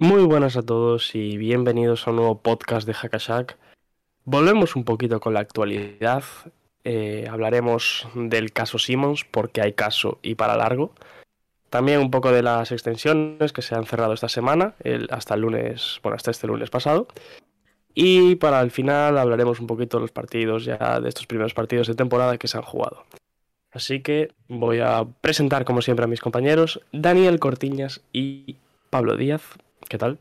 Muy buenas a todos y bienvenidos a un nuevo podcast de Hackashack. Volvemos un poquito con la actualidad. Eh, hablaremos del caso Simmons porque hay caso y para largo. También un poco de las extensiones que se han cerrado esta semana, hasta el lunes, bueno, hasta este lunes pasado. Y para el final hablaremos un poquito de los partidos ya de estos primeros partidos de temporada que se han jugado. Así que voy a presentar como siempre a mis compañeros, Daniel Cortiñas y Pablo Díaz. ¿Qué tal?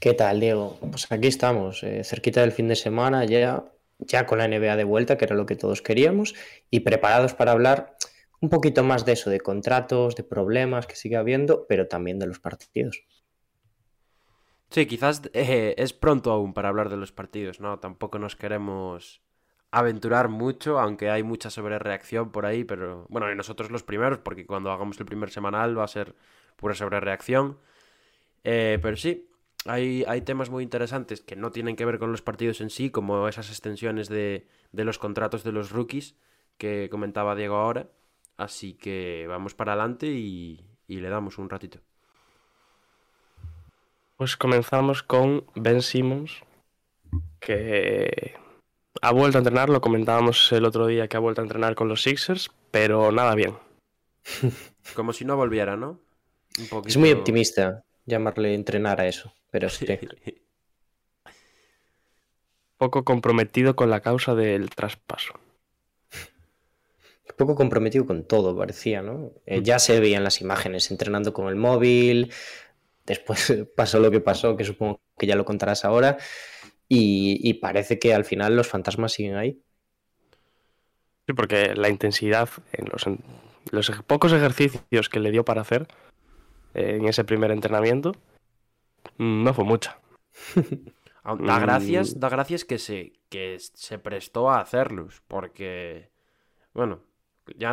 ¿Qué tal, Diego? Pues aquí estamos, eh, cerquita del fin de semana, ya, ya con la NBA de vuelta, que era lo que todos queríamos, y preparados para hablar un poquito más de eso, de contratos, de problemas que sigue habiendo, pero también de los partidos. Sí, quizás eh, es pronto aún para hablar de los partidos, ¿no? Tampoco nos queremos aventurar mucho, aunque hay mucha sobrereacción por ahí, pero bueno, y nosotros los primeros, porque cuando hagamos el primer semanal va a ser pura sobrereacción. Eh, pero sí, hay, hay, temas muy interesantes que no tienen que ver con los partidos en sí, como esas extensiones de, de los contratos de los rookies que comentaba Diego ahora. Así que vamos para adelante y, le damos un ratito. Pues comenzamos con Ben Simmons, que ha vuelto a entrenar, lo comentábamos el otro día que ha vuelto a entrenar con los Sixers, pero nada bien. Como si no volviera, ¿no? Es muy optimista llamarle entrenar a eso, pero sí. Poco comprometido con la causa del traspaso poco comprometido con todo, parecía, ¿no? Eh, ya se veían las imágenes entrenando con el móvil, después pasó lo que pasó, que supongo que ya lo contarás ahora, y, parece que al final los fantasmas siguen ahí. Sí, porque la intensidad en los, pocos ejercicios que le dio para hacer en ese primer entrenamiento mm, no fue mucha. da gracias, mm. da gracias que se, que se prestó a hacerlos, porque, bueno,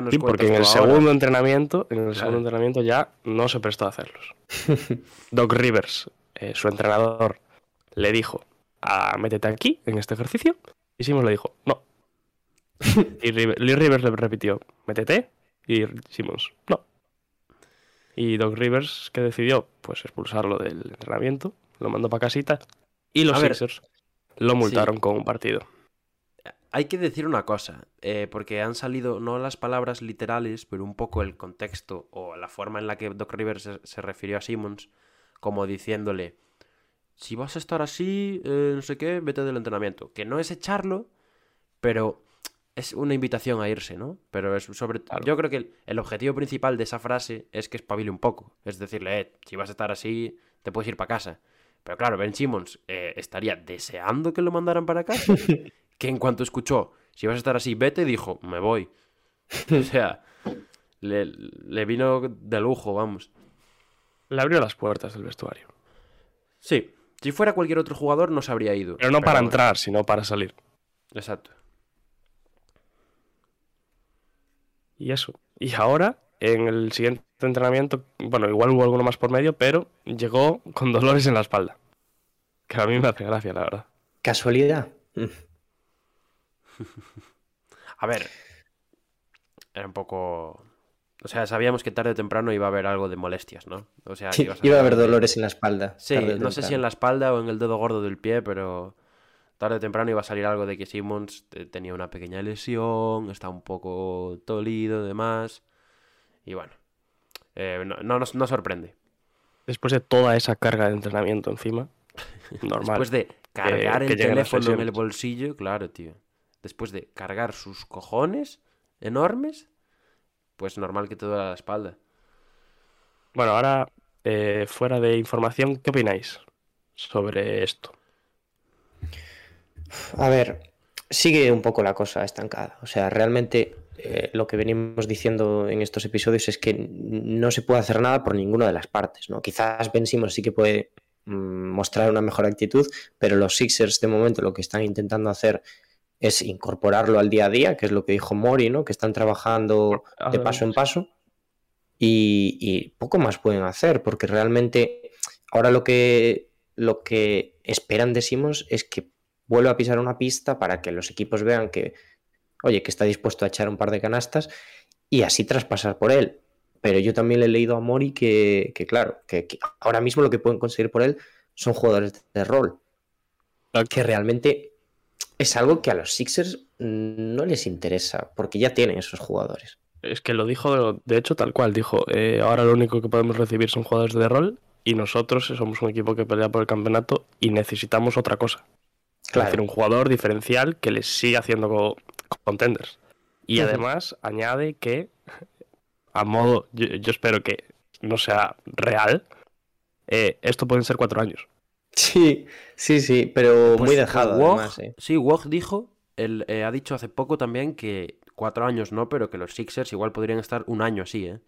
sí, porque en el segundo entrenamiento, en el segundo entrenamiento ya no se prestó a hacerlos. Doc Rivers, eh, su entrenador, le dijo, ah, métete aquí, en este ejercicio. Y Simons le dijo, no. y Lee Rivers le repitió, métete. Y Simons, no. Y Doc Rivers, que decidió? Pues expulsarlo del entrenamiento, lo mandó para casita. Y los Sixers lo multaron con un partido hay que decir una cosa, eh, porque han salido no las palabras literales, pero un poco el contexto o la forma en la que Doc Rivers se, refirió a Simmons, como diciéndole, si vas a estar así, eh, no sé qué, vete del entrenamiento. Que no es echarlo, pero es una invitación a irse, ¿no? Pero es sobre yo creo que el, objetivo principal de esa frase es que espabile un poco. Es decirle, eh, si vas a estar así, te puedes ir para casa. Pero claro, Ben Simmons eh, estaría deseando que lo mandaran para casa que en cuanto escuchó, si vas a estar así, vete, dijo, me voy. o sea, le, vino de lujo, vamos. Le abrió las puertas del vestuario. Sí, si fuera cualquier otro jugador no se habría ido. Pero no para entrar, sino para salir. Exacto. Y eso. Y ahora, en el siguiente entrenamiento, bueno, igual hubo alguno más por medio, pero llegó con dolores en la espalda. Que a mí me hace gracia, la verdad. ¿Casualidad? a ver, era un poco... O sea, sabíamos que tarde o temprano iba a haber algo de molestias, ¿no? O sea, iba a haber dolores en la espalda. Sí, no sé si en la espalda o en el dedo gordo del pie, pero tarde o temprano iba a salir algo de que Simmons tenía una pequeña lesión, está un poco tolido, demás. Y bueno, eh, no, nos no sorprende. Después de toda esa carga de entrenamiento encima, normal. Después de cargar el teléfono en el bolsillo, claro, tío después de cargar sus cojones enormes, pues normal que te duele la espalda. Bueno, ahora, eh, fuera de información, ¿qué opináis sobre esto? A ver, sigue un poco la cosa estancada. O sea, realmente eh, lo que venimos diciendo en estos episodios es que no se puede hacer nada por ninguna de las partes. ¿no? Quizás Ben Simmons sí que puede mm, mostrar una mejor actitud, pero los Sixers de momento lo que están intentando hacer es incorporarlo al día a día, que es lo que dijo Mori, ¿no? que están trabajando de paso en paso y, y poco más pueden hacer, porque realmente ahora lo que, lo que esperan de Simmons es que vuelva a pisar una pista para que los equipos vean que, oye, que está dispuesto a echar un par de canastas y así traspasar por él. Pero yo también le he leído a Mori que, que claro, que, que, ahora mismo lo que pueden conseguir por él son jugadores de rol. Que realmente es algo que a los Sixers no les interesa, porque ya tienen esos jugadores. Es que lo dijo, de hecho, tal cual. Dijo, eh, ahora lo único que podemos recibir son jugadores de rol y nosotros somos un equipo que pelea por el campeonato y necesitamos otra cosa. Claro. Es decir, un jugador diferencial que les siga haciendo contenders. Y uh -huh. además añade que, a modo, yo, yo, espero que no sea real, eh, esto pueden ser cuatro años. Sí, sí, sí, pero pues muy dejado. Wog, además, eh. Sí, Wog dijo, él, eh, ha dicho hace poco también que cuatro años no, pero que los Sixers igual podrían estar un año así, ¿eh?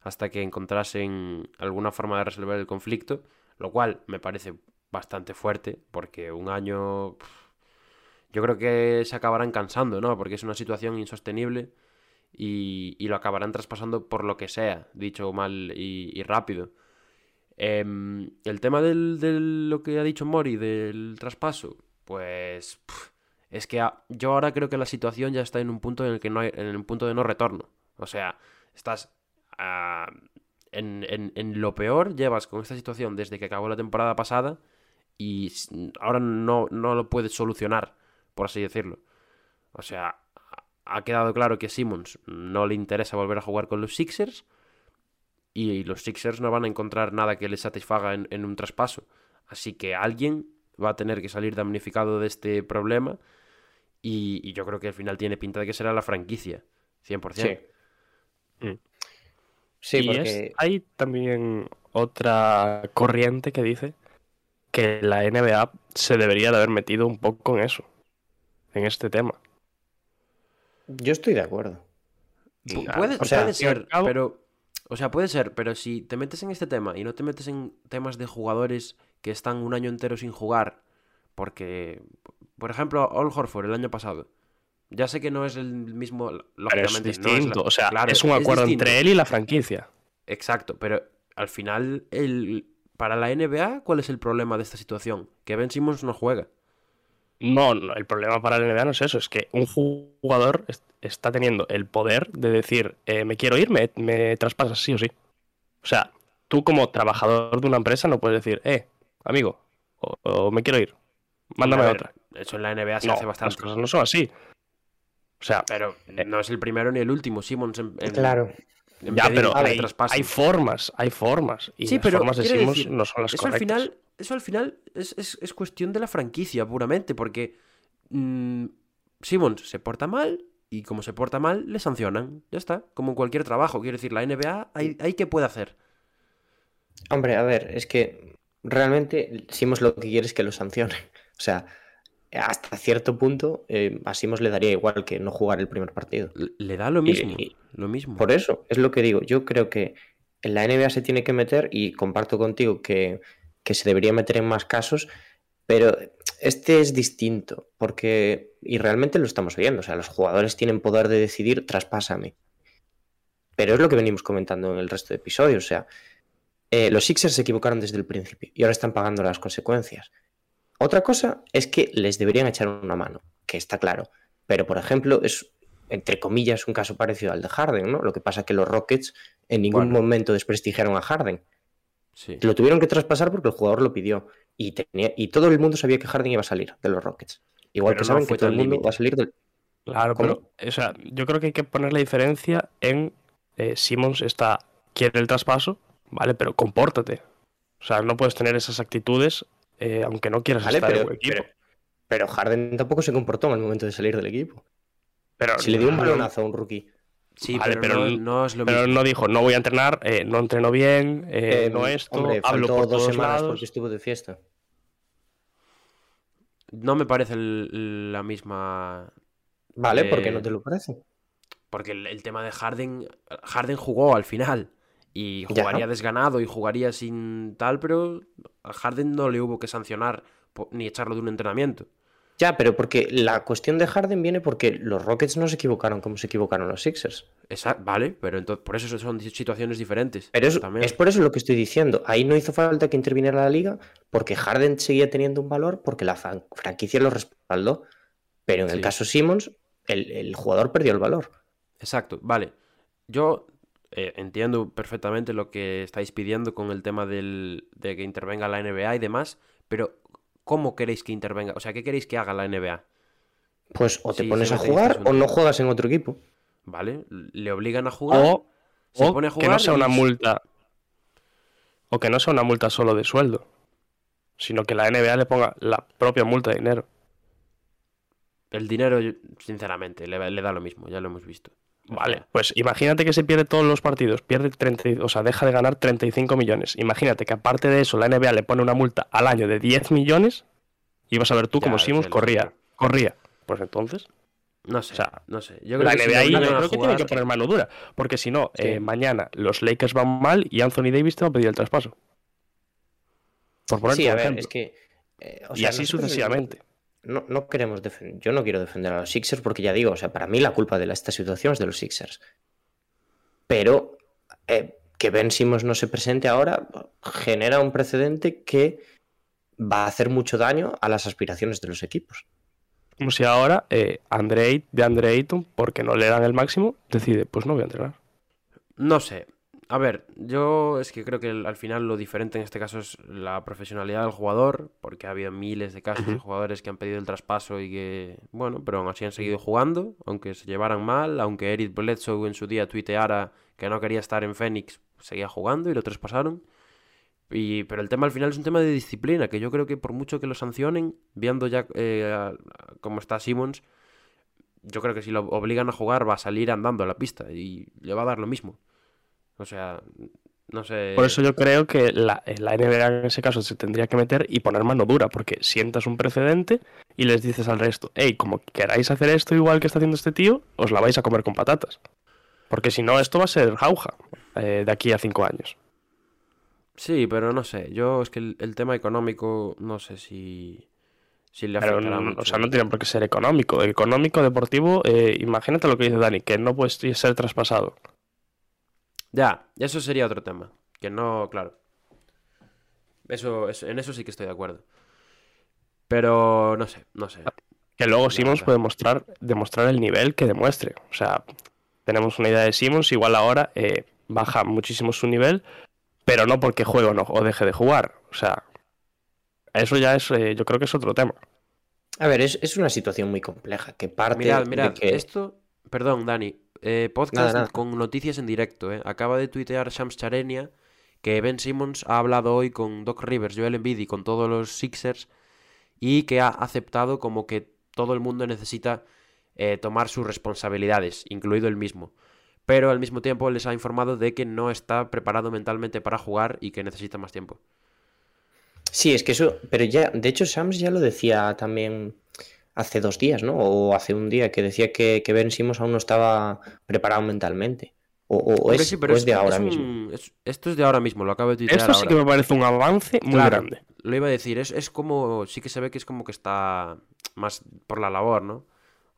Hasta que encontrasen alguna forma de resolver el conflicto, lo cual me parece bastante fuerte, porque un año yo creo que se acabarán cansando, ¿no? Porque es una situación insostenible y, y lo acabarán traspasando por lo que sea, dicho mal y, rápido. Eh, el tema de lo que ha dicho Mori del traspaso, pues es que yo ahora creo que la situación ya está en un punto en el que no hay, en un punto de no retorno. O sea, estás en, en, lo peor, llevas con esta situación desde que acabó la temporada pasada y ahora no, no lo puedes solucionar, por así decirlo. O sea, ha quedado claro que a Simmons no le interesa volver a jugar con los Sixers y los Sixers no van a encontrar nada que les satisfaga en, en un traspaso. Así que alguien va a tener que salir damnificado de este problema y, y, yo creo que al final tiene pinta de que será la franquicia, 100%. Sí. Mm. Sí, y porque... es, hay también otra corriente que dice que la NBA se debería de haber metido un poco en eso, en este tema. Yo estoy de acuerdo. Puede, o sea, puede ser, cabo... pero o sea, puede ser, pero si te metes en este tema y no te metes en temas de jugadores que están un año entero sin jugar, porque, por ejemplo, All Horford el año pasado, ya sé que no es el mismo, lógicamente. es distinto, no es la... o sea, claro, es un acuerdo es entre él y la franquicia. Exacto, pero al final, el... para la NBA, ¿cuál es el problema de esta situación? Que Ben Simmons no juega. No, no, el problema para la NBA no es eso, es que un jugador está teniendo el poder de decir, eh, me quiero ir, me, me, traspasas sí o sí. O sea, tú como trabajador de una empresa no puedes decir, eh, amigo, o, o me quiero ir, mándame ver, otra. Eso en la NBA se no, hace bastante. Las cosas no son así. O sea, pero eh, no es el primero ni el último, Simmons. En, en, claro. Ya, pero hay, hay, formas, hay formas. Y sí, las pero formas de decir, no son las eso correctas. Al final, eso al final es, es, es cuestión de la franquicia, puramente, porque mmm, Simmons se porta mal y como se porta mal, le sancionan. Ya está, como en cualquier trabajo. Quiero decir, la NBA, ¿hay, hay qué puede hacer? Hombre, a ver, es que realmente Simmons lo que quiere es que lo sancionen. O sea, hasta cierto punto eh, a le daría igual que no jugar el primer partido. Le da lo mismo, y, y lo mismo. Por eso, es lo que digo. Yo creo que en la NBA se tiene que meter, y comparto contigo que, que se debería meter en más casos, pero este es distinto, porque, y realmente lo estamos viendo, o sea, los jugadores tienen poder de decidir, traspásame. Pero es lo que venimos comentando en el resto de episodios, o sea, eh, los Sixers se equivocaron desde el principio y ahora están pagando las consecuencias. Otra cosa es que les deberían echar una mano, que está claro, pero por ejemplo es, entre comillas, un caso parecido al de Harden, ¿no? Lo que pasa es que los Rockets en ningún bueno. momento desprestigiaron a Harden. Sí. Lo tuvieron que traspasar porque el jugador lo pidió. Y, tenía, y todo el mundo sabía que Harden iba a salir de los Rockets. Igual pero que no saben que todo el mundo límite. va a salir del. Claro, ¿Cómo? pero o sea, yo creo que hay que poner la diferencia en eh, Simmons está quiere el traspaso, vale, pero compórtate. O sea, no puedes tener esas actitudes eh, aunque no quieras vale, estar pero, en el equipo. Pero, pero, Harden tampoco se comportó en el momento de salir del equipo. Pero si le dio un balonazo a un rookie. Sí, vale, pero, pero, no, no, es lo pero mismo. no dijo, no voy a entrenar, eh, no entreno bien, eh, no esto, hombre, hablo por dos todos semanas lados. porque estuvo de fiesta. no me parece el- la misma. Vale, ¿por qué no te lo parece? Porque el, el tema de Harden. Harden jugó al final. Y jugaría desganado y jugaría sin tal, pero a Harden no le hubo que sancionar ni echarlo de un entrenamiento. Ya, pero porque la cuestión de Harden viene porque los Rockets no se equivocaron como se equivocaron los Sixers. Esa- vale, pero entonces por eso son situaciones diferentes. Pero es, también. es por eso lo que estoy diciendo. Ahí no hizo falta que interviniera la liga porque Harden seguía teniendo un valor porque la fran- franquicia lo respaldó. Pero en el caso Simmons, el, el jugador perdió el valor. Exacto, vale. Yo eh, entiendo perfectamente lo que estáis pidiendo con el tema del, de que intervenga la NBA y demás, pero ¿cómo queréis que intervenga? O sea, ¿qué queréis que haga la NBA? Pues o te Sí, pones a jugar o no juegas en otro equipo. ¿Vale? Le obligan a jugar. O, se o pone a que no jugar sea una multa. O que no sea una multa solo de sueldo. Sino que la NBA le ponga la propia multa de dinero. El dinero, sinceramente, le, le da lo mismo, ya lo hemos visto. Vale, pues imagínate que se pierde todos los partidos, pierde 30, y- o sea, deja de ganar 35 millones. Imagínate que aparte de eso la NBA le pone una multa al año de 10 millones y vas a ver tú como el- corría, corría. Pues entonces, no sé, o sea, no sé. Yo creo la que si NBA ahí creo que tiene que poner mano dura, porque si no, Sí. eh, mañana los Lakers van mal y Anthony Davis te va a pedir el traspaso. Por Sí, a ver, ejemplo. es que. eh, o y así sucesivamente. No, no queremos defender. Yo no quiero defender a los Sixers porque ya digo, o sea, para mí la culpa de la- esta situación es de los Sixers. Pero eh, que Ben Simmons no se presente ahora genera un precedente que va a hacer mucho daño a las aspiraciones de los equipos. Como si ahora eh, Andre, de Andre Ayton, porque no le dan el máximo, decide, pues no voy a entrenar. No sé. A ver, yo es que creo que al final lo diferente en este caso es la profesionalidad del jugador, porque ha habido miles de casos de jugadores que han pedido el traspaso y que, bueno, pero aún así han seguido jugando, aunque se llevaran mal, aunque Eric Bledsoe en su día tuiteara que no quería estar en Phoenix, seguía jugando y lo traspasaron. Y, pero el tema al final es un tema de disciplina, que yo creo que por mucho que lo sancionen, viendo ya eh, cómo está Simmons, yo creo que si lo obligan a jugar va a salir andando a la pista y le va a dar lo mismo. O sea, no sé. Por eso yo creo que la, eh, la NBA en ese caso se tendría que meter y poner mano dura, porque sientas un precedente y les dices al resto, hey, como queráis hacer esto igual que está haciendo este tío, os la vais a comer con patatas. Porque si no, esto va a ser jauja eh, de aquí a cinco años. Sí, pero no sé. Yo es que el, el tema económico no sé si, si le Pero, no- mucho. o sea, no tiene por qué ser económico. Económico, deportivo, eh, imagínate lo que dice Dani, que no puede ser traspasado. Ya, eso sería otro tema. Que no, claro. Eso, eso- en eso sí que estoy de acuerdo. Pero no sé, no sé. Que luego Simmons puede mostrar, demostrar el nivel que demuestre. O sea, tenemos una idea de Simmons, igual ahora eh, baja muchísimo su nivel, pero no porque juegue o no, o deje de jugar. O sea, eso ya es, eh, yo creo que es otro tema. A ver, es, es una situación muy compleja que parte Mirad, de mirad, que... esto. Perdón, Dani. eh, podcast Nada, nada. con noticias en directo. eh. Acaba de tuitear Shams Charenia que Ben Simmons ha hablado hoy con Doc Rivers, Joel Embiid y con todos los Sixers y que ha aceptado como que todo el mundo necesita eh, tomar sus responsabilidades, incluido el mismo. Pero al mismo tiempo les ha informado de que no está preparado mentalmente para jugar y que necesita más tiempo. Sí, es que eso, pero ya, de hecho, Sams ya lo decía también hace dos días, ¿no? O hace un día, que decía que, que Ben Simmons aún no estaba preparado mentalmente. O, es, sí, pero o es- es de ahora es un- mismo. es- esto es de ahora mismo, lo acabo de tuitear Esto sí que me parece un avance muy Claro, grande. Lo iba a decir, es, es como, sí que se ve que es como que está más por la labor, ¿no?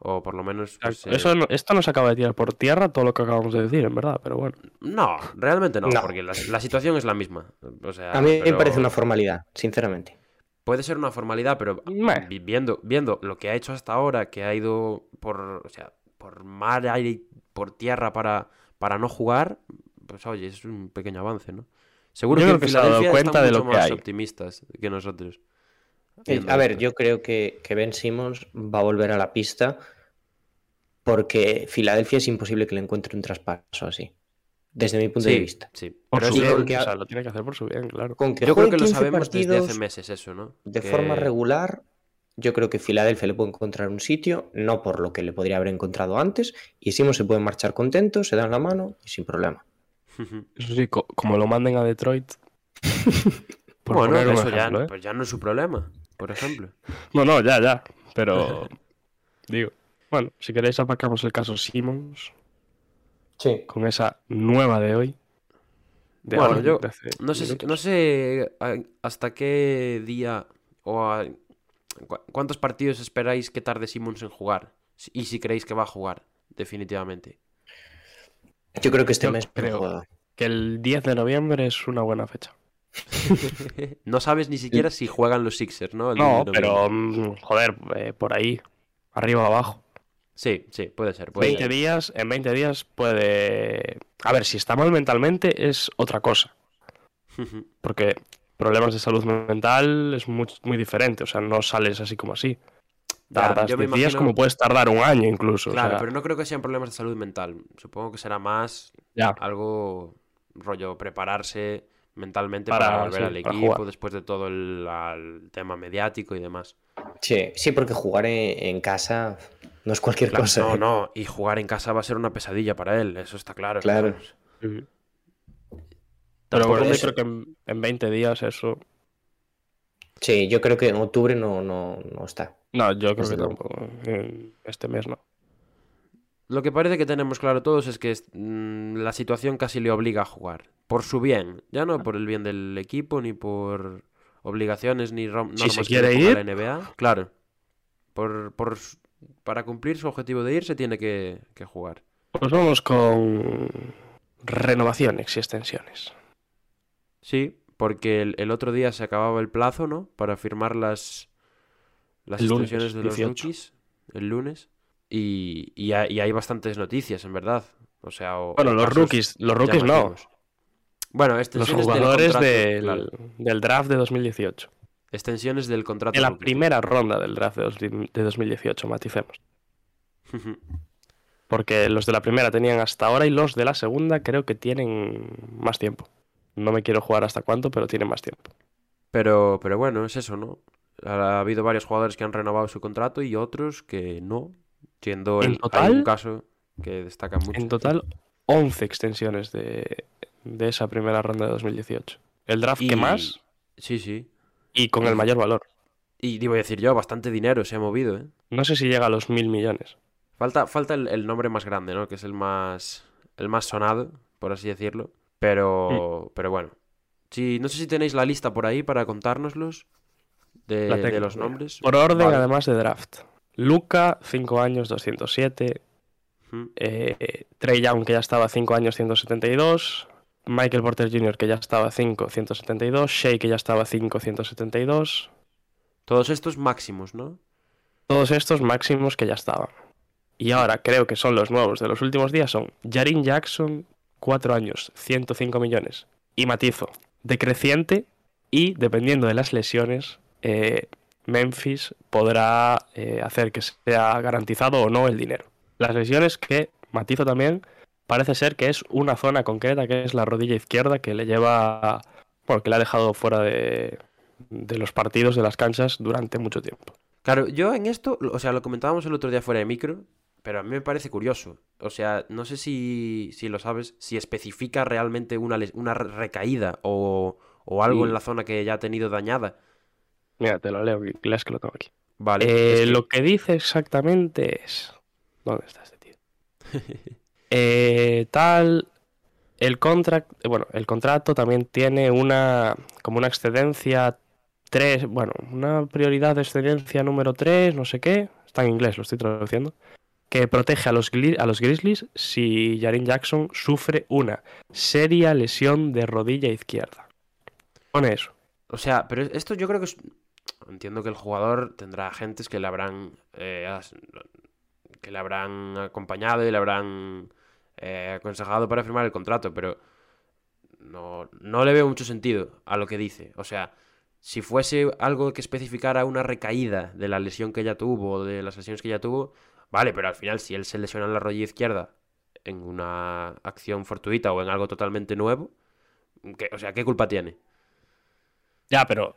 O por lo menos... pues, eh, Eso no- esto nos acaba de tirar por tierra todo lo que acabamos de decir, en verdad, pero bueno. No, realmente no, No. porque la, la situación es la misma. O sea, A mí me parece una formalidad, sinceramente. Puede ser una formalidad, pero viendo, viendo lo que ha hecho hasta ahora, que ha ido por, o sea, por mar, aire y por tierra para, para no jugar, pues oye, es un pequeño avance, ¿no? Seguro Yo que creo en que se ha dado cuenta están de lo que más hay. optimistas que nosotros. Eh, a ver, yo creo que, que Ben Simmons va a volver a la pista porque Filadelfia es imposible que le encuentre un traspaso así, desde mi punto sí, de vista. sí. Por Pero su bien, porque- o sea, lo tiene que hacer por su bien, claro. Con que yo creo que lo 15 sabemos desde hace meses eso, ¿no? de Que- forma regular, yo creo que Filadelfia le puede encontrar un sitio, no por lo que le podría haber encontrado antes, y Simmons se puede marchar contento, se dan la mano y sin problema. Eso sí, co- como lo manden a Detroit. por bueno, eso ya, ¿eh? pues ya no es su problema. por ejemplo. No, no, ya, ya. Pero. digo. Bueno, si queréis, aparcamos el caso Simmons. Sí. Con esa nueva de hoy. De bueno, yo no sé, no sé hasta qué día o cuántos partidos esperáis que tarde Simmons en jugar. Y si creéis que va a jugar, definitivamente. Yo creo que este mes creo que el 10 de noviembre es una buena fecha. no sabes ni siquiera si juegan los Sixers, ¿no? no, pero mm, joder, eh, por ahí, arriba o abajo. Sí, sí, puede ser. 20 días, en 20 días puede... A ver, si está mal mentalmente es otra cosa. Porque problemas de salud mental es muy, muy diferente, o sea, no sales así como así. Tardas 10 días como puedes tardar un año incluso. Claro, pero no creo que sean problemas de salud mental. Supongo que será más algo rollo prepararse mentalmente para, volver al equipo después de todo el, tema mediático y demás. Sí, sí, porque jugar en, casa no es cualquier cosa. No, no, y jugar en casa va a ser una pesadilla para él, eso está claro. Claro. Pero bueno, yo creo que en, 20 días eso. Sí, yo creo que en octubre no, no, no está. No, yo creo que tampoco. Este mes no. Lo que parece que tenemos claro todos es que mm, la situación casi le obliga a jugar. Por su bien. Ya no por el bien del equipo, ni por obligaciones, ni normas si se quiere ir. la NBA. Claro. Por, por, para cumplir su objetivo de ir se tiene que, jugar. Pues vamos con renovaciones y extensiones. Sí, porque el, otro día se acababa el plazo, ¿no? Para firmar las, las extensiones de los rookies el lunes. Y, hay, bastantes noticias, en verdad. O sea, bueno, los rookies, los rookies no. Bueno, los jugadores del, del, draft de 2018. Extensiones del contrato. De la primera ronda del draft de 2018, maticemos. Porque los de la primera tenían hasta ahora y los de la segunda creo que tienen más tiempo. No me quiero jugar hasta cuánto, pero tienen más tiempo. Pero, pero bueno, es eso, ¿no? Ha habido varios jugadores que han renovado su contrato y otros que no. Siendo el, total, un caso que destaca mucho. En total, 11 extensiones de, esa primera ronda de 2018. El draft que más. Sí, sí. Y con el mayor valor. Y digo decir yo, bastante dinero se ha movido, ¿eh? No sé si llega a los mil millones. Falta, falta el, nombre más grande, ¿no? Que es el más, el más sonado, por así decirlo. Pero, mm. pero bueno. Si, no sé si tenéis la lista por ahí para contárnoslos de, los nombres. Por orden, además de draft. Luca, 5 años, 207. Eh, Trey Young, que ya estaba 5 años, 172. Michael Porter Jr., que ya estaba 5, 172. Shea, que ya estaba 5, 172. Todos estos máximos, ¿no? Todos estos máximos que ya estaban. Y ahora creo que son los nuevos de los últimos días son Jarin Jackson, 4 años, 105 millones. Y matizo, decreciente y, dependiendo de las lesiones, eh, Memphis podrá eh, hacer que sea garantizado o no el dinero. Las lesiones que, matizo también, parece ser que es una zona concreta que es la rodilla izquierda que le lleva, bueno, que le ha dejado fuera de, de los partidos de las canchas durante mucho tiempo. Claro, yo en esto, o sea, lo comentábamos el otro día fuera de micro, pero a mí me parece curioso. O sea, no sé si, si lo sabes, si especifica realmente una, una recaída o, o algo en la zona que ya ha tenido dañada. Mira, te lo leo, lees que lo tengo aquí. Vale. Eh, lo que dice exactamente es. ¿Dónde está este tío? Eh, tal. El contract, bueno, el contrato también tiene una como una excedencia 3, bueno, una prioridad de excedencia número 3, no sé qué, está en inglés, lo estoy traduciendo, que protege a los, a los Grizzlies si Jarin Jackson sufre una seria lesión de rodilla izquierda. Pone eso. O sea, pero esto yo creo que es, entiendo que el jugador tendrá agentes que le habrán eh, que le habrán acompañado y le habrán eh, aconsejado para firmar el contrato, pero no, no le veo mucho sentido a lo que dice. O sea, si fuese algo que especificara una recaída de la lesión que ella tuvo o de las lesiones que ella tuvo, vale, pero al final si él se lesiona en la rodilla izquierda en una acción fortuita o en algo totalmente nuevo, o sea, ¿qué culpa tiene? Ya, pero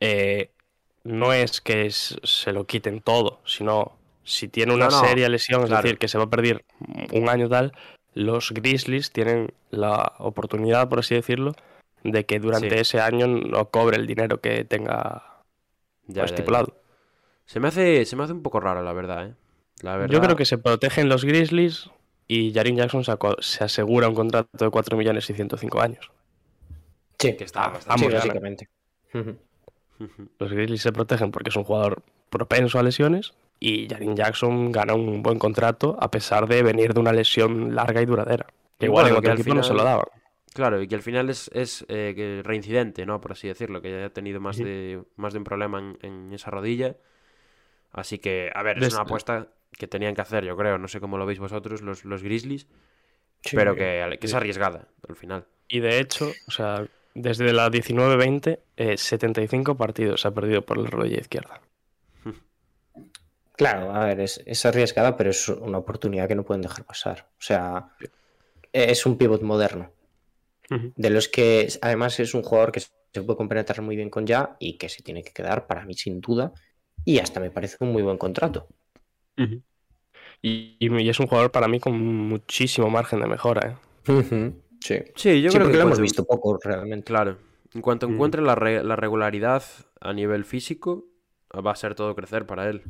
eh, no es que se lo quiten todo, sino si tiene una seria lesión, es decir, que se va a perder un año tal, los Grizzlies tienen la oportunidad, por así decirlo, de que durante ese año no cobre el dinero que tenga Ya, ya, ya. estipulado. Se me hace, se me hace un poco raro, la verdad, ¿eh? La verdad... Yo creo que se protegen los Grizzlies y Jarin Jackson se, asegura un contrato de 4 millones y 105 años. Sí, que está Ah, bastante sí, básicamente. Los Grizzlies se protegen porque es un jugador propenso a lesiones y Jarin Jackson gana un buen contrato a pesar de venir de una lesión larga y duradera. Que igual bueno, en otro equipo no se lo daban. Claro, y que al final es, es eh, reincidente, ¿no? Por así decirlo, que ya haya tenido más, de, más de un problema en, en esa rodilla. Así que, a ver, es una apuesta que tenían que hacer, yo creo. No sé cómo lo veis vosotros, los, los Grizzlies, Sí. pero que, que es arriesgada al final. Y de hecho, o sea, desde la 19-20, eh, 75 partidos se ha perdido por la rodilla izquierda. Claro, a ver, es, es arriesgada, pero es una oportunidad que no pueden dejar pasar. O sea, es un pivot moderno. De los que, además, es un jugador que se puede compenetrar muy bien con ya y que se tiene que quedar para mí sin duda. Y hasta me parece un muy buen contrato. Y, y es un jugador para mí con muchísimo margen de mejora. ¿eh? Sí. Sí, yo Sí, creo que lo hemos visto poco realmente. Claro. En cuanto encuentre la, re- la regularidad a nivel físico, va a ser todo crecer para él.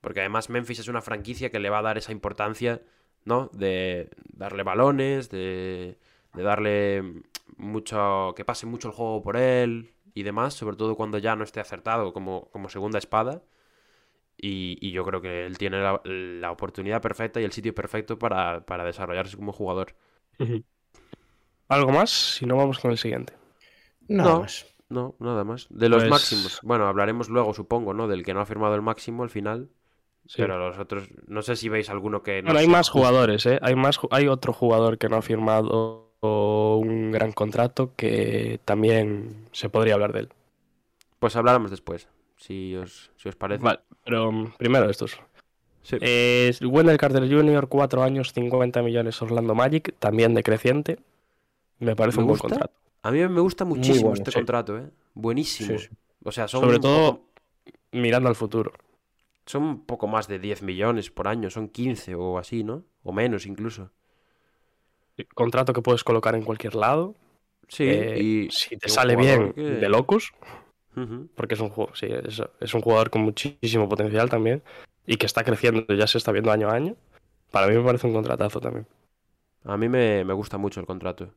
Porque además Memphis es una franquicia que le va a dar esa importancia, ¿no? De darle balones, de, de darle mucho. que pase mucho el juego por él y demás, sobre todo cuando ya no esté acertado como, como segunda espada. Y, y yo creo que él tiene la, la oportunidad perfecta y el sitio perfecto para, para desarrollarse como jugador. ¿Algo más? Si no, vamos con el siguiente. Nada No. más. No, nada más. De los Pues- máximos. Bueno, hablaremos luego, supongo, ¿no? Del que no ha firmado el máximo al final. Sí. Pero los otros, no sé si veis alguno que no Bueno, hay sea más jugadores, ¿eh? Hay, más, hay otro jugador que no ha firmado un gran contrato que también se podría hablar de él. Pues hablaremos después, si os, si os parece. Vale, pero mm, primero estos. Sí. Es Wendell Carter Jr., 4 años, 50 millones Orlando Magic, también decreciente. Me parece ¿Me un buen contrato. A mí me gusta muchísimo bueno, este sí. contrato, ¿eh? Buenísimo. Sí, sí. O sea, son Sobre todo mirando al futuro. Son un poco más de 10 millones por año, son 15 o así, ¿no? O menos incluso. Contrato que puedes colocar en cualquier lado. Sí, Eh, y si te sale bien que- de locus, Ujú. porque es un juego, sí, es, es un jugador con muchísimo potencial también y que está creciendo, ya se está viendo año a año. Para mí me parece un contratazo también. A mí me, me gusta mucho el contrato.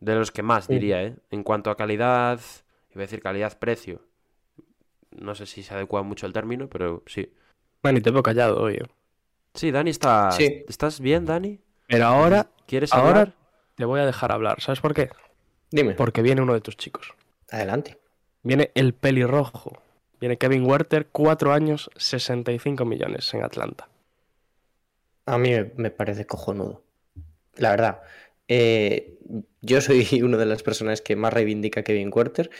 De los que más, Sí. diría, ¿eh? En cuanto a calidad, iba a decir calidad-precio. No sé si se adecua mucho el término, pero sí. Bueno, y te veo callado hoy. eh. Sí, Dani está... Sí. ¿Estás bien, Dani? Pero ahora, ¿Quieres ahora hablar? te voy a dejar hablar. ¿Sabes por qué? Dime. Porque viene uno de tus chicos. Adelante. Viene el pelirrojo. Viene Kevin Werther, 4 años, 65 millones en Atlanta. A mí me, parece cojonudo. La verdad. Eh, yo soy una de las personas que más reivindica a Kevin Quarter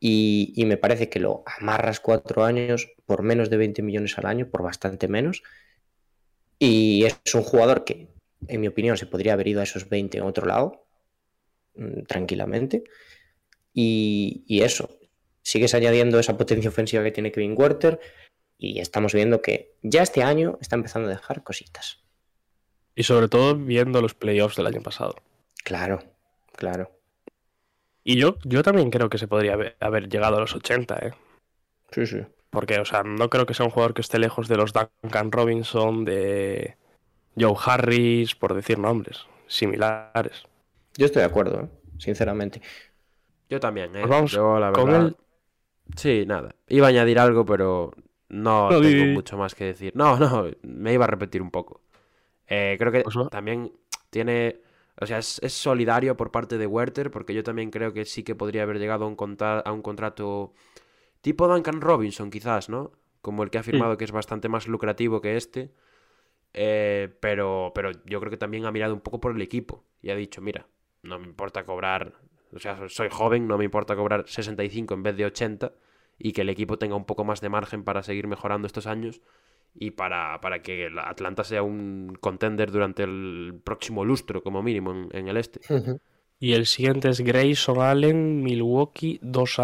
y, y me parece que lo amarras cuatro años por menos de 20 millones al año, por bastante menos. Y es un jugador que, en mi opinión, se podría haber ido a esos 20 en otro lado, mm, tranquilamente. Y, y eso, sigues añadiendo esa potencia ofensiva que tiene Kevin Werther y estamos viendo que ya este año está empezando a dejar cositas. Y sobre todo viendo los playoffs del año pasado. Claro, claro. Y yo, yo también creo que se podría haber, haber llegado a los 80, ¿eh? Sí, sí. Porque, o sea, no creo que sea un jugador que esté lejos de los Duncan Robinson, de Joe Harris, por decir nombres similares. Yo estoy de acuerdo, ¿eh? sinceramente. Yo también, ¿eh? Pues vamos Yo, la con verdad... él. Sí, nada. Iba a añadir algo, pero no, tengo mucho más que decir. No, no, me iba a repetir un poco. Eh, creo que Pues también tiene... O sea, es, es solidario por parte de Werther, porque yo también creo que sí que podría haber llegado a un, a un contrato tipo Duncan Robinson, quizás, ¿no? Como el que ha firmado, que es bastante más lucrativo que este. Eh, pero, pero yo creo que también ha mirado un poco por el equipo y ha dicho, mira, no me importa cobrar, o sea, soy joven, no me importa cobrar 65 en vez de 80 y que el equipo tenga un poco más de margen para seguir mejorando estos años y para, para que la Atlanta sea un contender durante el próximo lustro, como mínimo, en, en el este. Y el siguiente es Grayson Allen, Milwaukee, 2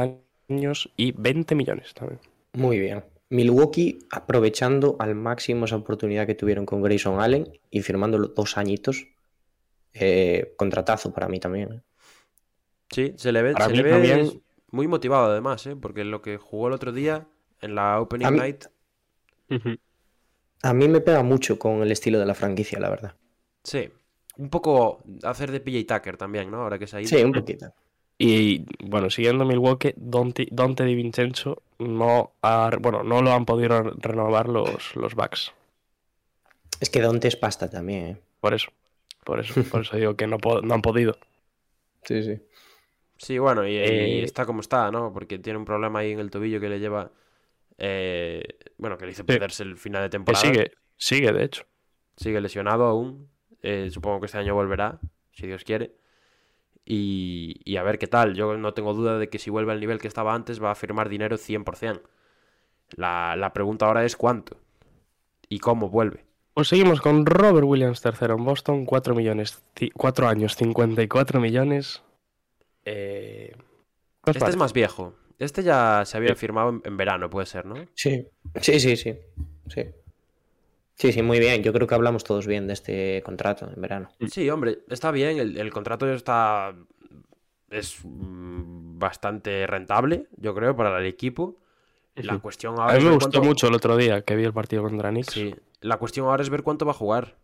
años y 20 millones también. Muy bien. Milwaukee aprovechando al máximo esa oportunidad que tuvieron con Grayson Allen y firmándolo dos añitos. Eh, contratazo para mí también. ¿eh? Sí, se le ve, se le ve también- Muy motivado además, ¿eh? Porque lo que jugó el otro día en la Opening mí- Night, A mí me pega mucho con el estilo de la franquicia, la verdad. sí. Un poco hacer de PJ Tucker también, ¿no? Ahora que se ha ido. Sí, un poquito. Y bueno, siguiendo Milwaukee, Dante, Dante Di Vincenzo no ha, bueno, no lo han podido re- renovar los, los Bucks. Es que Dante es pasta también, ¿eh? Por eso. Por eso, por eso digo que no, han podido. Sí, sí. Sí, bueno, y, y Eh, está como está, ¿no? Porque tiene un problema ahí en el tobillo que le lleva. Eh, bueno, que le hizo perderse el final de Que temporada. sigue, sigue, de hecho. Sigue lesionado aún. eh, supongo que este año volverá, si Dios quiere. Y, y a ver qué tal. Yo no tengo duda de que si vuelve al nivel que estaba antes va a firmar dinero 100%. La, la pregunta ahora es cuánto y cómo vuelve. Pues seguimos con Robert Williams tercero en Boston, 4 millones, 4 años, 54 millones. Eh, ¿qué os Este es más viejo. Este ya se había firmado en, en verano, puede ser, ¿no? Sí, sí, sí, sí. Sí. Sí, sí, muy bien. Yo creo que hablamos todos bien de este contrato en verano. Sí, hombre, está bien. El, el contrato está. Es mm, bastante rentable, yo creo, para el equipo. La cuestión A ahora mí es me gustó cuánto- mucho el otro día que vi el partido contra Knicks. Sí. La cuestión ahora es ver cuánto va a jugar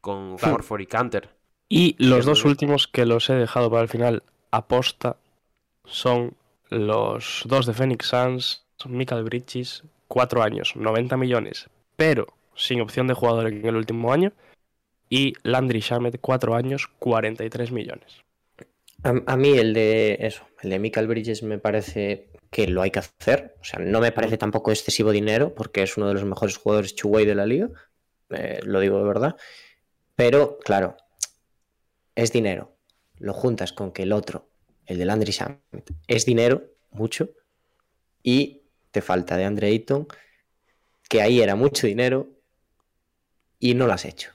con. Horford y Canter. Y los dos últimos que los he dejado para el final aposta son los dos de Phoenix Suns, Michael Bridges, 4 años, 90 millones, pero sin opción de jugador en el último año. Y Landry Shamet, 4 años, 43 millones. A, mí el de eso, el de Michael Bridges me parece que lo hay que hacer. O sea, no me parece tampoco excesivo dinero, porque es uno de los mejores jugadores two-way de la liga. eh, lo digo de verdad. Pero, claro, es dinero. Lo juntas con que el otro, el de Landry Shamet, es dinero, mucho, y te falta de Andre Ayton, que ahí era mucho dinero, y no lo has hecho.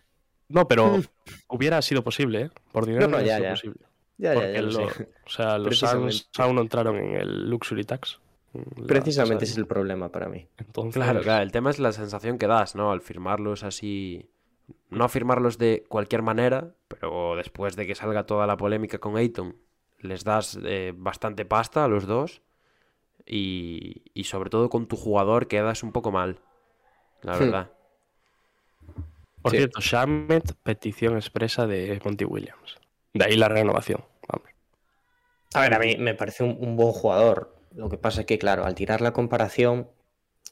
No, pero hubiera sido posible, ¿eh? Por dinero Mm. No, no, hubiera ya, sido ya. posible. Ya, Porque lo- o sea, los Suns aún no entraron en el Luxury Tax. la Precisamente ese es el problema para mí. Entonces, Claro, claro. El tema es la sensación que das, ¿no? Al firmarlos así. No firmarlos de cualquier manera, pero después de que salga toda la polémica con Ayton, les das eh, bastante pasta a los dos. Y, y sobre todo con tu jugador quedas un poco mal. La verdad. Por Sí. cierto, Shamet, petición expresa de Monty Williams. De ahí la renovación. Vamos. A ver, a mí me parece un, un buen jugador. Lo que pasa es que, claro, al tirar la comparación.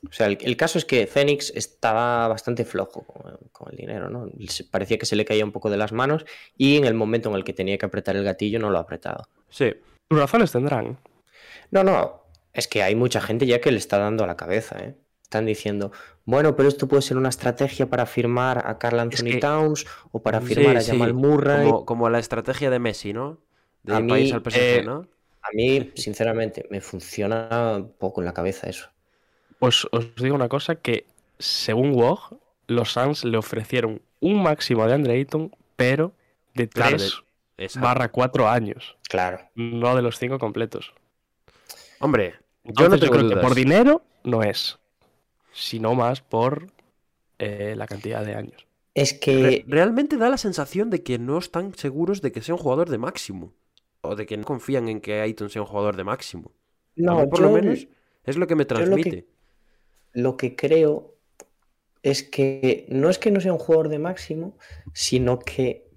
O sea, el, el caso es que Phoenix estaba bastante flojo con, con el dinero, ¿no? Parecía que se le caía un poco de las manos y en el momento en el que tenía que apretar el gatillo no lo ha apretado. Sí. Sus razones tendrán. No, no, es que hay mucha gente ya que le está dando a la cabeza, ¿eh? Están diciendo, bueno, pero esto puede ser una estrategia para firmar a Carl Anthony que- Towns o para firmar a Jamal sí. Murray. Como, como la estrategia de Messi, ¿no? De A mí, país al PSG, eh, ¿no? A mí, sinceramente, me funciona un poco en la cabeza eso. Pues os digo una cosa que, según WOG, los Suns le ofrecieron un máximo de Andre Ayton, pero de Claro, 3 Exacto. barra 4 años, Claro. no de los 5 completos. Hombre, yo Entonces, no yo tengo creo que por dinero no es, sino más por eh, la cantidad de años. Es Re- que realmente da la sensación de que no están seguros de que sea un jugador de máximo. O de que no confían en que Ayton sea un jugador de máximo. No, por yo lo menos, es lo que me yo lo que- transmite. Lo que creo es que no es que no sea un jugador de máximo, sino que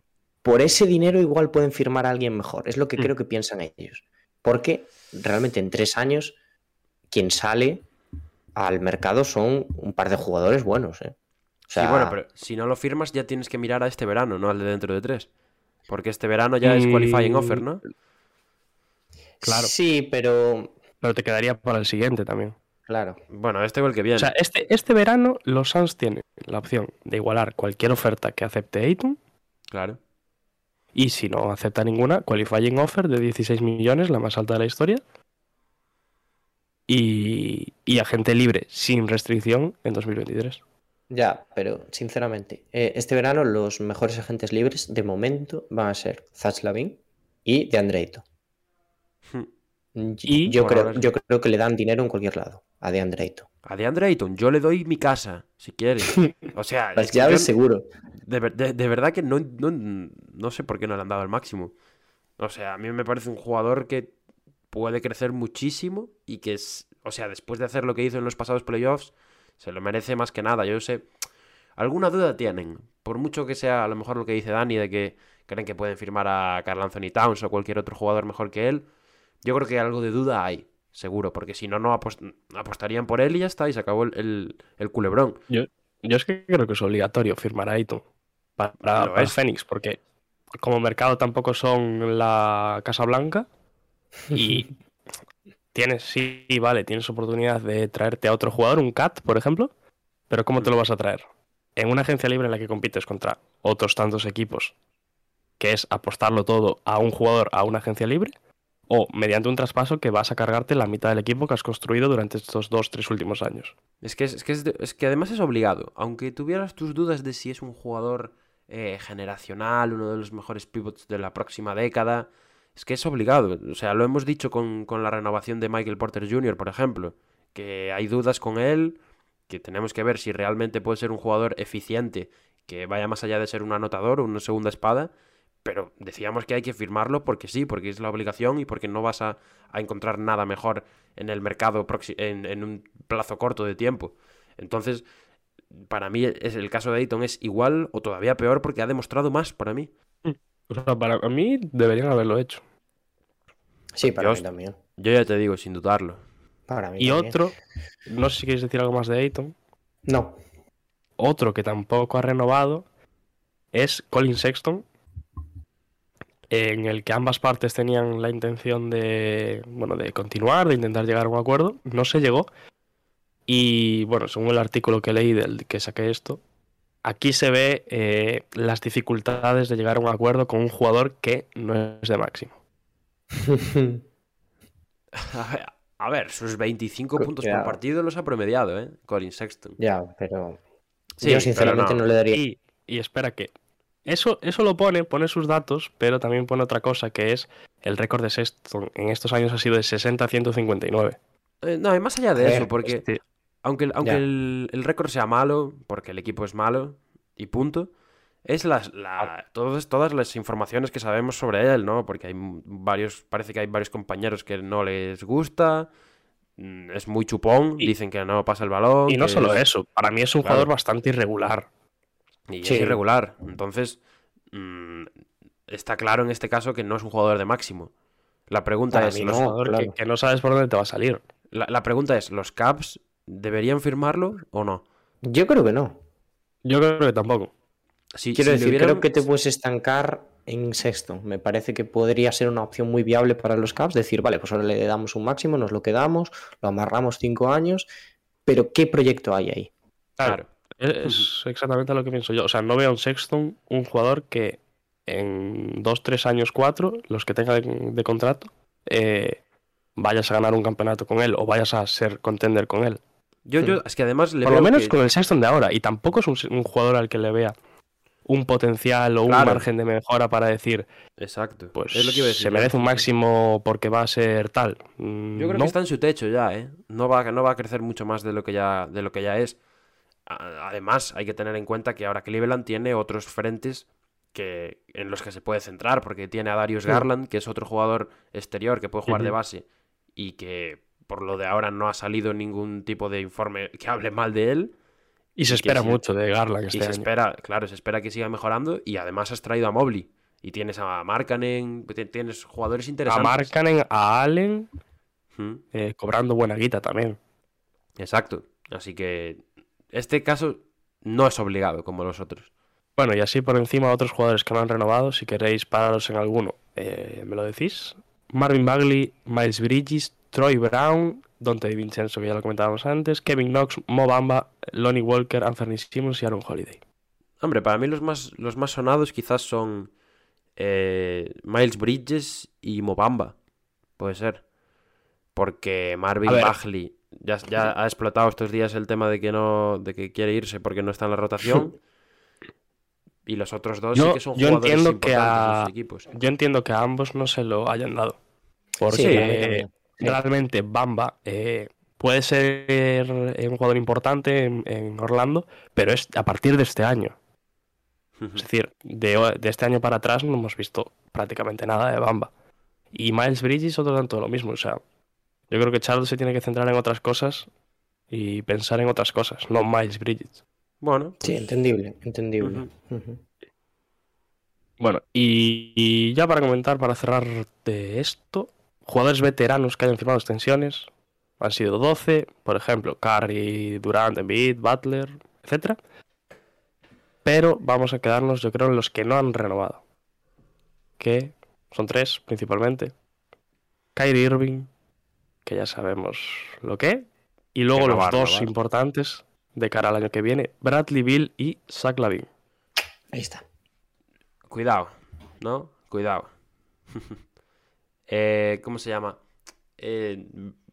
por ese dinero igual pueden firmar a alguien mejor. Es lo que Mm. creo que piensan ellos. Porque realmente en tres años, quien sale al mercado son un par de jugadores buenos. ¿eh? O sea, Sí, bueno, pero si no lo firmas ya tienes que mirar a este verano, no al de dentro de tres. Porque este verano ya es qualifying Mm, offer, ¿no? claro. Sí, pero Pero te quedaría para el siguiente también. Claro. Bueno, este o el que viene. O sea, este, este verano los Suns tienen la opción de igualar cualquier oferta que acepte Ayton Claro. y si no acepta ninguna, qualifying offer de 16 millones, la más alta de la historia. Y, y agente libre sin restricción en 2023. Ya, pero sinceramente, eh, este verano los mejores agentes libres de momento van a ser Zach Lavin y de Ayton. Y- yo, creo, yo creo que le dan dinero en cualquier lado a DeAndre Ayton. A DeAndre Ayton, yo le doy mi casa, si quiere. O sea, Las llaves yo- seguro. de- de verdad que no, no, no sé por qué no le han dado el máximo. O sea, a mí me parece un jugador que puede crecer muchísimo y que es, o sea, después de hacer lo que hizo en los pasados playoffs, se lo merece más que nada. Yo sé, alguna duda tienen, por mucho que sea a lo mejor lo que dice Dani de que creen que pueden firmar a Carl Anthony Towns o cualquier otro jugador mejor que él, yo creo que algo de duda hay, seguro, porque si no, no apostarían por él y ya está, y se acabó el, culebrón. Yo, yo, es que creo que es obligatorio firmar a Aiton para, para, Phoenix, porque como mercado tampoco son la Casa Blanca y tienes, sí, vale, tienes oportunidad de traerte a otro jugador, un CAT, por ejemplo, pero ¿cómo te lo vas a traer? En una agencia libre en la que compites contra otros tantos equipos, que es apostarlo todo a un jugador, a una agencia libre, o mediante un traspaso que vas a cargarte la mitad del equipo que has construido durante estos dos, tres últimos años. Es que, es, que, es, que además es obligado. Aunque tuvieras tus dudas de si es un jugador eh, generacional, uno de los mejores pivots de la próxima década, es que es obligado. O sea, lo hemos dicho con, con la renovación de Michael Porter Jr., por ejemplo, que hay dudas con él, que tenemos que ver si realmente puede ser un jugador eficiente, que vaya más allá de ser un anotador o una segunda espada pero decíamos que hay que firmarlo porque sí, porque es la obligación y porque no vas a, encontrar nada mejor en el mercado en, en, un plazo corto de tiempo. Entonces, para mí es, el caso de Ayton es igual o todavía peor porque ha demostrado más para mí. Mm. para mí deberían haberlo hecho. Sí, para mí también. Yo ya te digo, sin dudarlo. Para mí y otro, no sé si quieres decir algo más de Ayton. No. Otro que tampoco ha renovado es Colin Sexton, en el que ambas partes tenían la intención de, bueno, de continuar, de intentar llegar a un acuerdo. No se llegó. Y bueno, según el artículo que leí del que saqué esto, aquí se ve eh, las dificultades de llegar a un acuerdo con un jugador que no es de máximo. a, ver, sus 25 puntos por partido los ha promediado, ¿eh? Colin Sexton. Ya, pero yo sinceramente no. le daría. y espera que eso, eso lo pone, pone sus datos, pero también pone otra cosa que es el récord de Sexton en estos años ha sido de 60 a 159. Eh, no, y más allá de eso, porque este, aunque, aunque el, récord sea malo, porque el equipo es malo y punto, es las, la, todas, todas las informaciones que sabemos sobre él, ¿no? Porque hay varios, parece que hay varios compañeros que no les gusta, mm, es muy chupón, dicen que no pasa el balón. Y no solo eso, para mí es un jugador bastante irregular. Y es irregular. Entonces, mm, está claro en este caso que no es un jugador de máximo. La pregunta es... que, no sabes por dónde te va a salir. La, pregunta es, ¿los Caps deberían firmarlo o no? Yo creo que no. Yo creo que tampoco. Quiero decir, creo que te puedes estancar en sexto. Me parece que podría ser una opción muy viable para los Caps. Decir, vale, pues ahora le damos un máximo, nos lo quedamos, lo amarramos cinco años, pero ¿qué proyecto hay ahí? Claro. Es exactamente lo que pienso yo. O sea, no veo a un Sexton un jugador que en dos, tres años, cuatro, los que tenga de, contrato, eh, vayas a ganar un campeonato con él o vayas a ser contender con él. Yo, yo, es que además Por lo menos con el Sexton de ahora. Y tampoco es un, jugador al que le vea un potencial o un margen de mejora para decir. Exacto. Pues es lo que se merece un máximo porque va a ser tal. Yo creo que está en su techo ya, ¿eh? No va, no va a crecer mucho más de lo que ya, de lo que ya es. Además, hay que tener en cuenta que ahora Cleveland tiene otros frentes que, en los que se puede centrar, porque tiene a Darius Garland, que es otro jugador exterior que puede jugar de base y que por lo de ahora no ha salido ningún tipo de informe que hable mal de él. Y se espera mucho de Garland este y se espera, claro, se espera que siga mejorando y además has traído a Mobley. Y tienes a Markanen, tienes jugadores interesantes. A Markanen, a Allen, eh, cobrando buena guita también. Exacto. Así que este caso no es obligado como los otros. Bueno, y así por encima otros jugadores que no han renovado, si queréis pararos en alguno, eh, ¿me lo decís? Marvin Bagley, Miles Bridges, Troy Brown, Dante Vincenzo, que ya lo comentábamos antes, Kevin Knox, Mo Bamba, Lonnie Walker, Anthony Simmons y Aaron Holiday. Hombre, para mí los más, los más sonados quizás son eh, Miles Bridges y Mobamba. Puede ser. Porque Marvin Bagley ya, ya ha explotado estos días el tema de que no de que quiere irse porque no está en la rotación. y los otros dos sí que son yo jugadores entiendo que a, equipos. Yo entiendo que a ambos no se lo hayan dado. Porque realmente Bamba eh, puede ser un jugador importante en, Orlando, pero es a partir de este año. Es decir, de, de, este año para atrás no hemos visto prácticamente nada de Bamba. Y Miles Bridges otro tanto lo mismo. O sea, yo creo que Charles se tiene que centrar en otras cosas y pensar en otras cosas, no Miles Bridges. Bueno, Sí, entendible, entendible. Ujú. Bueno, y, y ya para comentar, para cerrar de esto, jugadores veteranos que hayan firmado extensiones han sido 12, por ejemplo, Curry, Durant, Embiid, Butler, etcétera. Pero vamos a quedarnos, yo creo, en los que no han renovado. Que son tres, principalmente. Kyrie Irving, que ya sabemos lo que. Y luego Que los dos importantes de cara al año que viene, Bradley Bill y Zach Lavin. Ahí está. Cuidado, ¿no? Cuidado. Eh, ¿Cómo se llama? Eh,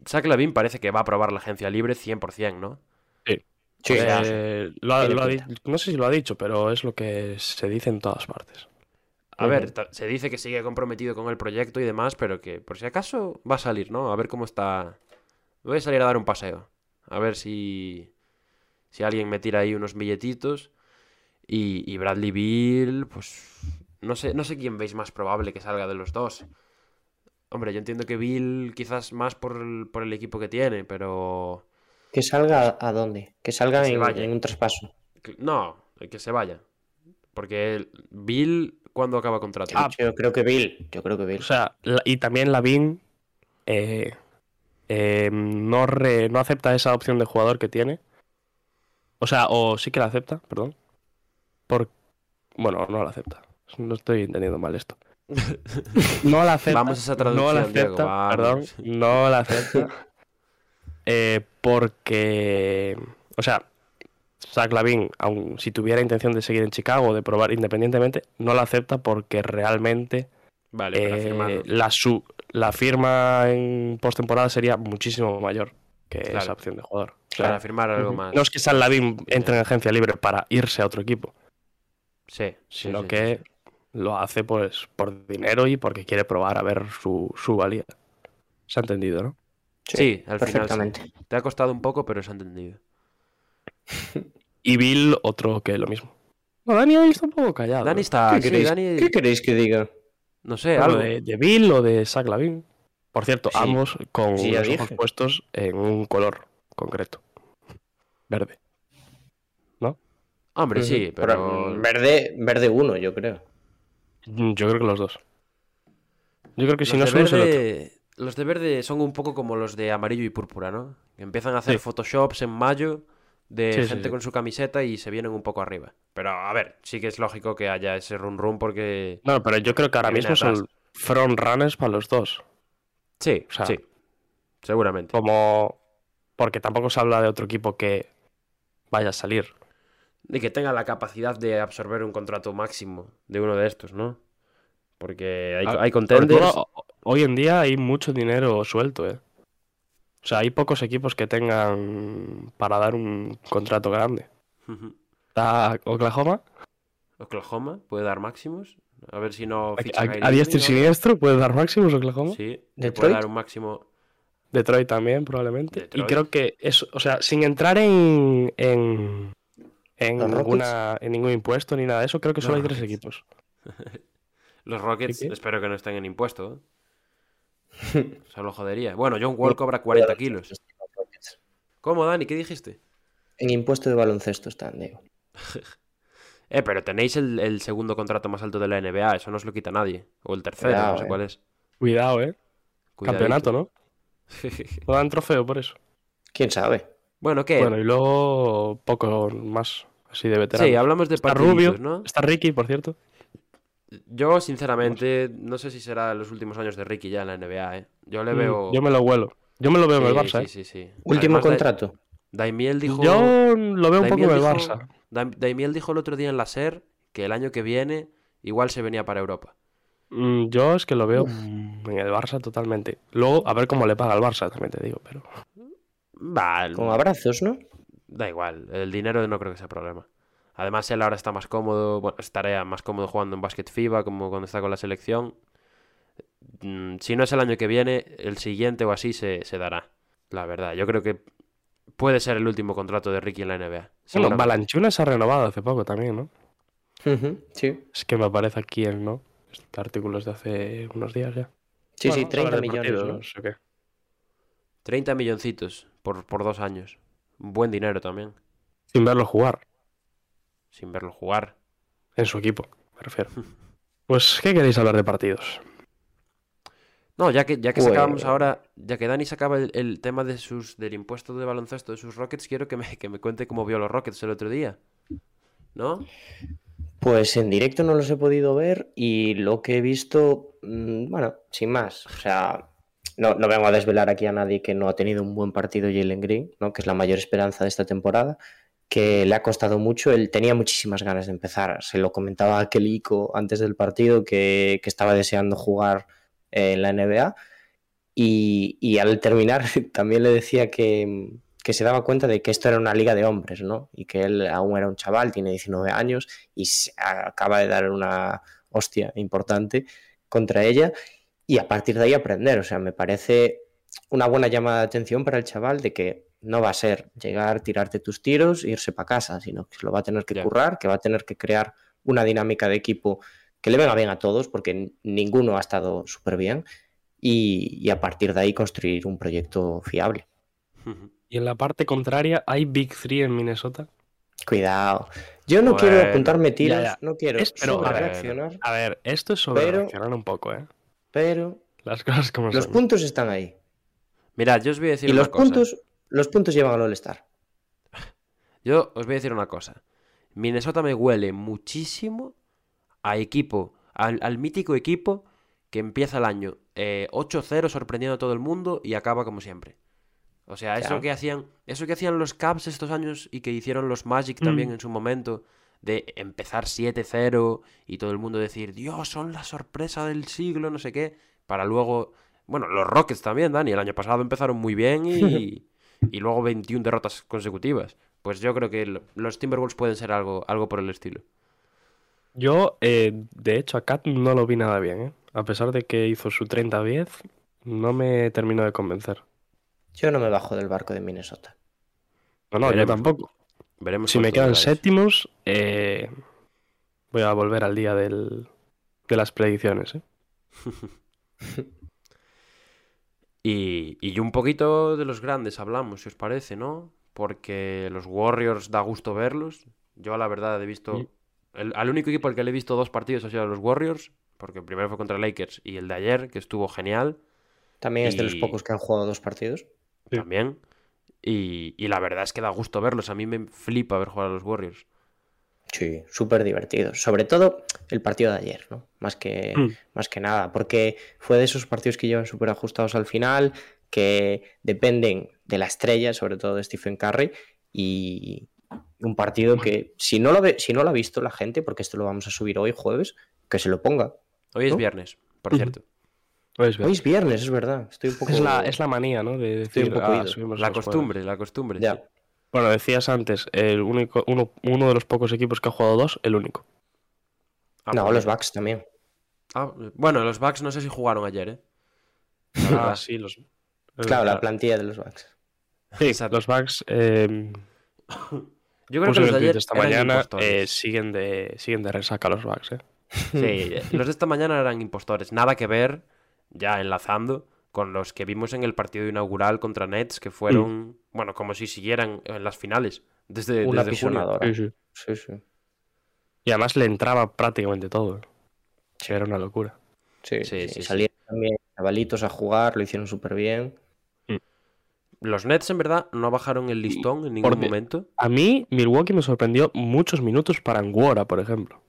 Zach Lavin parece que va a probar la agencia libre 100%, ¿no? Sí, Eh, lo ha- tiene lo ha pinta. di- no sé si lo ha dicho, pero es lo que se dice en todas partes. A ver, se dice que sigue comprometido con el proyecto y demás, pero que por si acaso va a salir, ¿no? A ver cómo está. Voy a salir a dar un paseo. A ver si. Si alguien me tira ahí unos billetitos. Y, y Bradley Bill, pues. No sé, no sé quién veis más probable que salga de los dos. Hombre, yo entiendo que Bill quizás más por el, por el equipo que tiene, pero. Que salga a dónde? Que salga Que en, un traspaso. No, que se vaya. Porque Bill, ¿cuándo acaba contrato? Ah, Yo creo que Bill. Yo creo que Bill. O sea, la- y también Lavin eh, eh, no, re- no acepta esa opción de jugador que tiene. O sea, o sí que la acepta, perdón. Por... Bueno, no la acepta. No estoy entendiendo mal esto. No la acepta. Vamos a esa no la traducción, Diego, acepta, perdón. No la acepta. eh, porque. O sea, Zach Lavin, aun si tuviera intención de seguir en Chicago, de probar independientemente, no la acepta porque realmente Vale, para eh, la, su- la firma en postemporada sería muchísimo mayor que Claro. esa opción de jugador. O sea, Para firmar algo más. no es que San Lavin entre en agencia libre para irse a otro equipo, Sí, sí, sino sí, que sí, lo hace pues por dinero y porque quiere probar a ver su, su valía. Se ha entendido, ¿no? Sí, al final sí. perfectamente. Te ha costado un poco, pero se ha entendido. Y Bill, otro que lo mismo. No, Dani hoy está un poco callado. Dani ¿no? está. ¿Qué, queréis, Dani- qué queréis que diga? No sé, Bueno, algo. de, de Bill o de Zach Lavin. Por cierto, Sí. ambos con Sí, los ojos puestos en un color concreto. Verde. Hombre, sí, pero. Verde, verde uno, yo creo. Mm, Yo creo que los dos. Yo creo que si no los, de es verde, los de verde son un poco como los de amarillo y púrpura, ¿no? Que empiezan a hacer Sí. photoshops en mayo de Sí, gente sí. con su camiseta y se vienen un poco arriba. Pero a ver, sí que es lógico que haya ese run run porque. No, pero yo creo que ahora mismo atrás. son front runners para los dos. Sí, O sea, sí. Seguramente. Como. Porque tampoco se habla de otro equipo que vaya a salir. Y que tenga la capacidad de absorber un contrato máximo de uno de estos, ¿no? Porque hay, Ah, hay contenders. hoy en día hay mucho dinero suelto, ¿eh? O sea, hay pocos equipos que tengan para dar un contrato grande. Está Oklahoma, Oklahoma puede dar máximos. A ver si no a, ficha a- diestro y siniestro, puede dar máximos Oklahoma. Sí, le puede Detroit. dar un máximo. Detroit también, probablemente. Y Detroit. creo que eso, o sea, sin entrar en, en, en, ¿Los ninguna, en ningún impuesto ni nada de eso, creo que solo hay tres equipos. Los Rockets, espero que no estén en impuesto. ¿eh? Solo jodería. Bueno, John Wall cobra 40 kilos. ¿Cómo, Dani? ¿Qué dijiste? En impuesto de baloncesto están, Diego. Eh, pero tenéis el, el segundo contrato más alto de la NBA, eso no os lo quita nadie. O el tercero, Cuidado, no sé eh. cuál es. Cuidado, ¿eh? Cuidadito. Campeonato, ¿no? No dan trofeo por eso. ¿Quién sabe? bueno, ¿qué? Bueno, y luego poco más así de veteranos. sí, hablamos de Está Rubio, ¿no? está Ricky, por cierto. Yo, sinceramente, no sé si será los últimos años de Ricky ya en la NBA, ¿eh? Yo le Mm, veo... Yo me lo huelo. Yo me lo veo en el Sí, Barça, sí, ¿eh? sí, sí. Último Además, Da- contrato. Daimiel dijo... Yo lo veo un poco en el Barça. Daim- Daimiel dijo el otro día en la SER que el año que viene igual se venía para Europa. Mm, Yo es que lo veo en el Barça totalmente. Luego, a ver cómo le paga el Barça, también te digo, pero. Va, el- Con abrazos, ¿no? da igual, el dinero no creo que sea problema. Además, él ahora está más cómodo, bueno, estaría más cómodo jugando en Basket FIBA como cuando está con la selección. Mm, Si no es el año que viene, el siguiente o así se, se dará. La verdad, yo creo que puede ser el último contrato de Ricky en la NBA. Bueno. Balanchunas ha renovado hace poco también, ¿no? Sí. Es que me aparece aquí el no. Este artículo es de hace unos días ya. Sí, Bueno, sí, vamos a hablar 30 de millones. ¿no? partidos, ¿o qué? 30 milloncitos por, por dos años. Buen dinero también, Sin verlo jugar. Sin verlo jugar. En su equipo, me refiero. Pues, ¿qué queréis hablar de partidos? No, ya que, ya que Pues- sacábamos ahora, ya que Dani sacaba el, el tema de sus, del impuesto de baloncesto de sus Rockets, quiero que me, que me cuente cómo vio los Rockets el otro día. ¿No? Pues en directo no los he podido ver y lo que he visto, mm, bueno, sin más. O sea, no, no vengo a desvelar aquí a nadie que no ha tenido un buen partido Jalen Green, ¿no? que es la mayor esperanza de esta temporada, que le ha costado mucho. Él tenía muchísimas ganas de empezar. Se lo comentaba a Keliko antes del partido que, que estaba deseando jugar eh, en la NBA. Y, y al terminar también le decía que, que se daba cuenta de que esto era una liga de hombres, ¿no? Y que él aún era un chaval, tiene 19 años y se acaba de dar una hostia importante contra ella y a partir de ahí aprender. O sea, me parece una buena llamada de atención para el chaval de que no va a ser llegar, tirarte tus tiros e irse para casa, sino que se lo va a tener que Ya. currar, que va a tener que crear una dinámica de equipo que le venga bien a todos, porque ninguno ha estado súper bien, y, y a partir de ahí construir un proyecto fiable. Y en la parte contraria, ¿hay Big Three en Minnesota? Cuidado. Yo no quiero apuntarme tiros, ya. no quiero Es- pero, a ver, reaccionar, A ver, esto es sobre reaccionar un poco, ¿eh? pero Las cosas como los son. puntos están ahí. Mirad, yo os voy a decir Y una los cosa. puntos, los puntos llevan al All-Star. Yo os voy a decir una cosa. Minnesota me huele muchísimo a equipo, al, al mítico equipo que empieza el año eh, 8-0 sorprendiendo a todo el mundo y acaba como siempre. O sea, eso que hacían, eso que hacían los Cavs estos años y que hicieron los Magic también Mm. en su momento de empezar 7-0 y todo el mundo decir, "Dios, son la sorpresa del siglo, no sé qué", para luego, bueno, los Rockets también, Dani, el año pasado empezaron muy bien y y luego 21 derrotas consecutivas. Pues yo creo que lo- los Timberwolves pueden ser algo, algo por el estilo. Yo, eh, de hecho, a Kat no lo vi nada bien, ¿eh? A pesar de que hizo su 30-10, no me terminó de convencer. Yo no me bajo del barco de Minnesota. No, no, yo tampoco. Veremos Si me quedan séptimos, eh, voy a volver al día del, de las predicciones, ¿eh? Y, y un poquito de los grandes hablamos, si os parece, ¿no? Porque los Warriors da gusto verlos. Yo, la verdad, he visto. Sí. El, al único equipo al que le he visto dos partidos ha sido a los Warriors. Porque el primero fue contra Lakers y el de ayer, que estuvo genial. También es de los pocos que han jugado dos partidos. También. Y, y la verdad es que da gusto verlos. A mí me flipa ver jugar a los Warriors. Sí, súper divertidos. Sobre todo el partido de ayer, ¿no? Más que, Mm. más que nada, porque fue de esos partidos que llevan súper ajustados al final, que dependen de la estrella, sobre todo de Stephen Curry, y un partido que si no lo ve, si no lo ha visto la gente, porque esto lo vamos a subir hoy jueves, que se lo ponga. Hoy es ¿No? viernes, por cierto. Hoy es viernes, es verdad. Estoy un poco. Es la, es la manía, ¿no? De Estoy un poco "Ah, ido". subimos La los jueves". costumbre, la costumbre. Ya. sí. Bueno, decías antes, el único, uno, uno de los pocos equipos que ha jugado dos, el único. Ah, no, pues los. Bucks también. Ah, bueno, los Bucks no sé si jugaron ayer, ¿eh? Ah, verdad. sí, los. Claro, la plantilla de los Bucks. Sí, Exacto. los Bucks, eh, Yo creo que los de ayer esta mañana, eh, siguen, de, siguen de resaca los Bucks, ¿eh? Sí, los de esta mañana eran impostores. Nada que ver, ya enlazando, con los que vimos en el partido inaugural contra Nets, que fueron, bueno, como si siguieran en las finales. Desde, Una desde junio. Sí, sí. Sí, sí. Y además le entraba prácticamente todo. Sí, era una locura. Sí, Sí, sí, sí, sí. Salieron también chavalitos a jugar, lo hicieron súper bien. Los Nets, en verdad, no bajaron el listón en ningún Porque- momento. A mí, Milwaukee me sorprendió muchos minutos para Anguora, por ejemplo.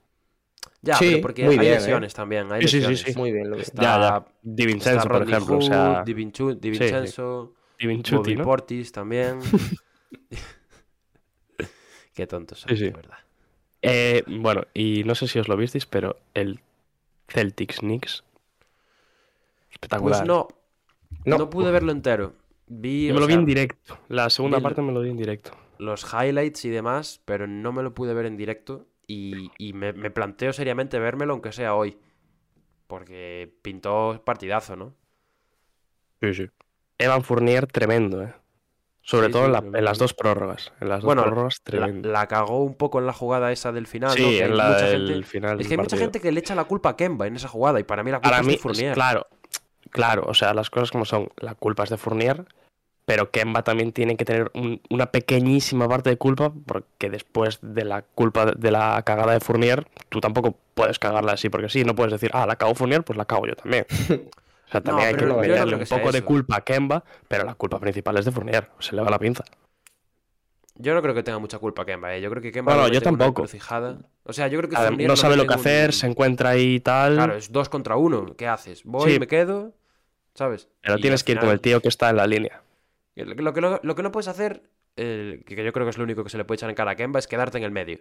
Ya, Sí, pero porque muy hay bien, ¿eh? lesiones también. Hay Sí, sí, sí. Muy bien lo que Está, Ya, ya. Di Vincenzo, por Rodney ejemplo. O Hood, sea, Di Vincu- Di sí, sí. Vincenzo, Di Vincenzo, Bobby ¿no? Portis también. Qué tontos son, Sí, sí. de verdad. Eh, bueno, y no sé si os lo visteis, pero el Celtics Knicks. Espectacular. Pues no, No. no, pude verlo entero. Vi, o me lo vi sea, en directo. La segunda parte me lo vi en directo. los highlights y demás, pero no me lo pude ver en directo y, y me, me planteo seriamente vérmelo, aunque sea hoy. Porque pintó partidazo, ¿no? Sí, sí. Evan Fournier, tremendo, ¿eh? Sobre Sí, todo sí, en, la- lo en las dos prórrogas. En las dos Bueno, prórrogas, La, tremendo. la cagó un poco en la jugada esa del final, sí, en la mucha del gente- final Es que hay mucha gente que le echa la culpa a Kemba en esa jugada y para mí la culpa Para es mí, de Fournier. claro, claro, o sea, las cosas como son, la culpa es de Fournier, pero Kemba también tiene que tener un- una pequeñísima parte de culpa, porque después de la culpa de la cagada de Fournier, tú tampoco puedes cagarla así, porque sí, no puedes decir, ah, la cago Fournier, pues la cago yo también. O sea, también hay que no meterle un poco de culpa a Kemba, pero la culpa principal es de Fournier, se le va la pinza. Yo no creo que tenga mucha culpa Kemba, ¿eh? Yo creo que Kemba Bueno, yo tampoco. O sea, yo creo que no sabe lo que hacer, un- se encuentra ahí y tal, Claro, es dos contra uno. ¿Qué haces? Voy, Sí. me quedo, ¿sabes? pero Y tienes que ir con el tío que está en la línea. Lo que, lo, lo que no puedes hacer, eh, que yo creo que es lo único que se le puede echar en cara a Kemba, es quedarte en el medio.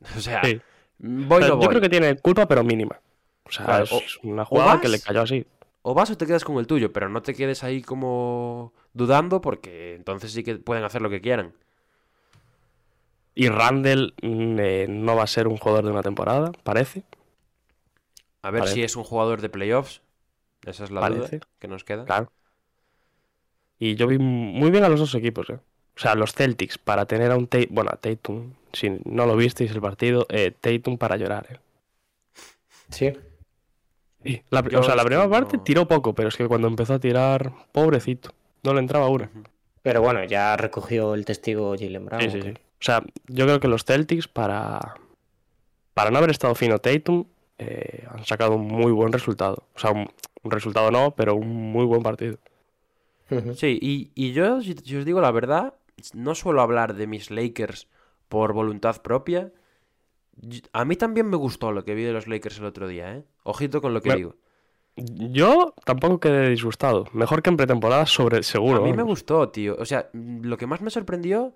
O sea, Sí. voy O sea, no yo creo que tiene culpa, pero mínima. O sea, Claro, es o- una jugada que le cayó así. O vas o te quedas con el tuyo, pero no te quedes ahí como dudando porque entonces sí que pueden hacer lo que quieran. Y Randall mm, eh, no va a ser un jugador de una temporada, parece. A ver Parece. si es un jugador de playoffs. Esa es la Parece. duda que nos queda. Claro. Y yo vi muy bien a los dos equipos, ¿eh? O sea, los Celtics para tener a un Tatum, bueno, a Tatum, si no lo visteis el partido, eh, Tatum para llorar, ¿eh? Sí. Sí, la, Yo o sea, la primera parte no- tiró poco, pero es que cuando empezó a tirar, pobrecito, no le entraba una. Pero bueno, ya recogió el testigo Jalen Brown. Sí, sí, ¿o sí. O sea, yo creo que los Celtics, para, para no haber estado fino Tatum, eh, han sacado un muy buen resultado. O sea, un, un resultado no, pero un muy buen partido. Sí, y, y yo, si, si os digo la verdad, no suelo hablar de mis Lakers por voluntad propia. A mí también me gustó lo que vi de los Lakers el otro día, ¿eh? Ojito con lo que digo. Yo tampoco quedé disgustado. Mejor que en pretemporada, sobre seguro. A mí me gustó, tío. O sea, mm, lo que más me sorprendió,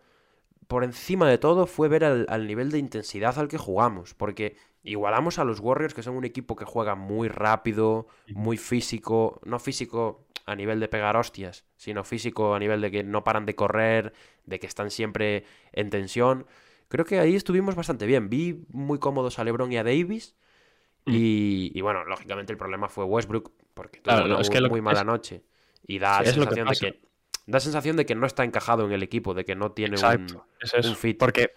por encima de todo, fue ver al, al nivel de intensidad al que jugamos. Porque igualamos a los Warriors, que son un equipo que juega muy rápido, muy físico. No físico a nivel de pegar hostias, sino físico a nivel de que no paran de correr, de que están siempre en tensión. Creo que ahí estuvimos bastante bien. Vi muy cómodos a LeBron y a Davis. Y, y bueno, lógicamente el problema fue Westbrook, porque tuvo Claro, una no, es muy, que lo muy mala noche. Y da Sí, que sensación de que da sensación de que no está encajado en el equipo, de que no tiene Exacto, un, es eso. un fit. Porque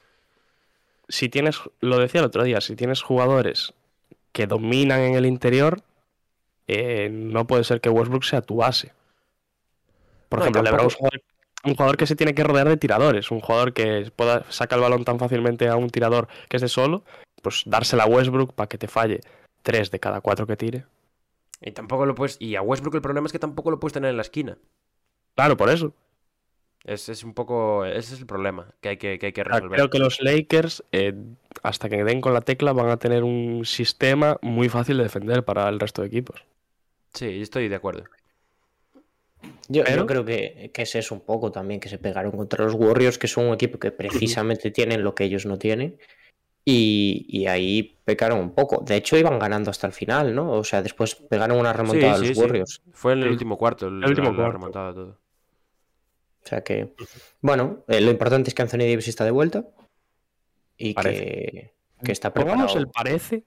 si tienes, lo decía el otro día, si tienes jugadores que dominan en el interior, eh, no puede ser que Westbrook sea tu base. Por No, ejemplo, LeBron es un jugador, un jugador que se tiene que rodear de tiradores, un jugador que pueda sacar el balón tan fácilmente a un tirador que es de solo, pues dársela a Westbrook para que te falle tres de cada cuatro que tire. Y tampoco lo puedes. Y a Westbrook el problema es que tampoco lo puedes tener en la esquina. Claro, por eso. Es, es un poco. Ese es el problema que hay que, que, hay que Ah, resolver. Creo que los Lakers, eh, hasta que den con la tecla, van a tener un sistema muy fácil de defender para el resto de equipos. Sí, estoy de acuerdo. Yo, creo que, que es eso un poco también, que se pegaron contra los Warriors, que son un equipo que precisamente tienen lo que ellos no tienen. Y, y ahí pecaron un poco. De hecho, iban ganando hasta el final, ¿no? O sea, después pegaron una remontada Sí, a los sí. Warriors. Fue en el último cuarto, el, El último la, la cuarto. remontada todo. O sea que, bueno, eh, lo importante es que Anthony Davis está de vuelta y que está preparado. Pongamos el parece.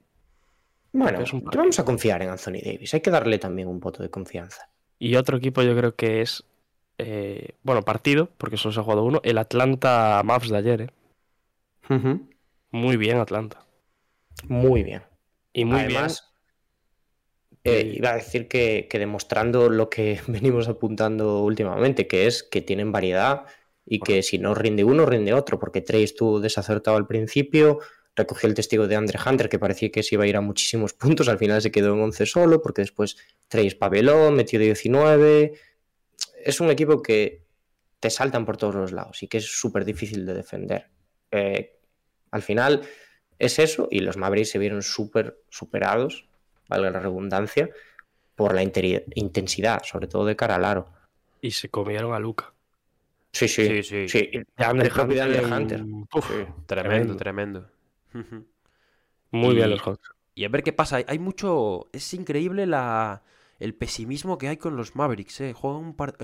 Bueno, es un vamos a confiar en Anthony Davis. Hay que darle también un voto de confianza. Y otro equipo yo creo que es, eh, bueno, partido, porque solo se ha jugado uno, el Atlanta Mavs de ayer. ¿eh? Ujú. Muy bien Atlanta. Muy bien. Y muy Además, eh, iba a decir que, que demostrando lo que venimos apuntando últimamente, que es que tienen variedad y que si no rinde uno, rinde otro, porque Trey estuvo desacertado al principio, recogió el testigo de Andre Hunter, que parecía que se iba a ir a muchísimos puntos, al final se quedó en 11 solo, porque después Trey espabiló, metió 19. Es un equipo que te saltan por todos los lados y que es súper difícil de defender. Eh, al final es eso, y los Mavericks se vieron súper superados, valga la redundancia, por la intensidad, sobre todo de cara al aro. Y se comieron a Luca. Sí, sí, Sí, sí. sí. De Andre El propio de Andre Hunter, Hunter. uf, Tremendo, Tremendo. tremendo. Muy Y- bien los Hawks. Y a ver qué pasa. Hay- mucho. Es increíble la... el pesimismo que hay con los Mavericks. ¿eh? Juegan un par...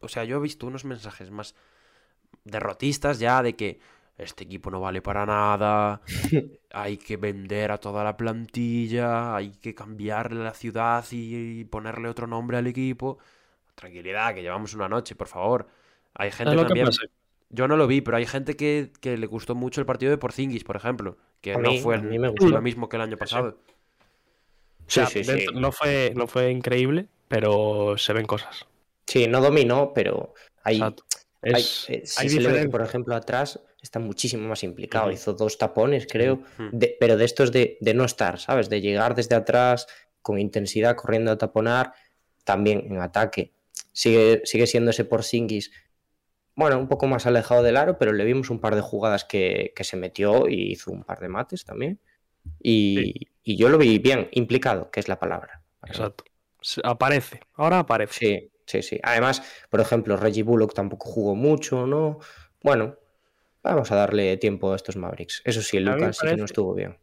O sea, yo he visto unos mensajes más derrotistas ya de que este equipo no vale para nada. hay que vender a toda la plantilla. Hay que cambiarle la ciudad y, ponerle otro nombre al equipo. Tranquilidad, que llevamos una noche, por favor. Hay gente ¿Sabes lo que también. Yo no lo vi, pero hay gente que, que le gustó mucho el partido de Porzingis, por ejemplo. Que A no mí- fue a mí me lo gustó. mismo que el año pasado. O sea, Sí, sí, sí. dentro- No, fue, no fue increíble, pero se ven cosas. Sí, no dominó, pero hay, Exacto. hay- Es, eh, sí hay se le ve por ejemplo, atrás está muchísimo más implicado. Hizo dos tapones, creo, de- pero de estos de, de no estar, ¿sabes? De llegar desde atrás con intensidad, corriendo a taponar, también en ataque. Sigue, sigue siendo ese Porzingis, bueno, un poco más alejado del aro, pero le vimos un par de jugadas que, que se metió y hizo un par de mates también. Y, y yo lo vi bien, implicado, que es la palabra. Exacto. Aparece. Ahora aparece. Sí, sí, sí. Además, por ejemplo, Reggie Bullock tampoco jugó mucho, ¿no? Bueno, vamos a darle tiempo a estos Mavericks. Eso sí, Lucas sí que no estuvo bien.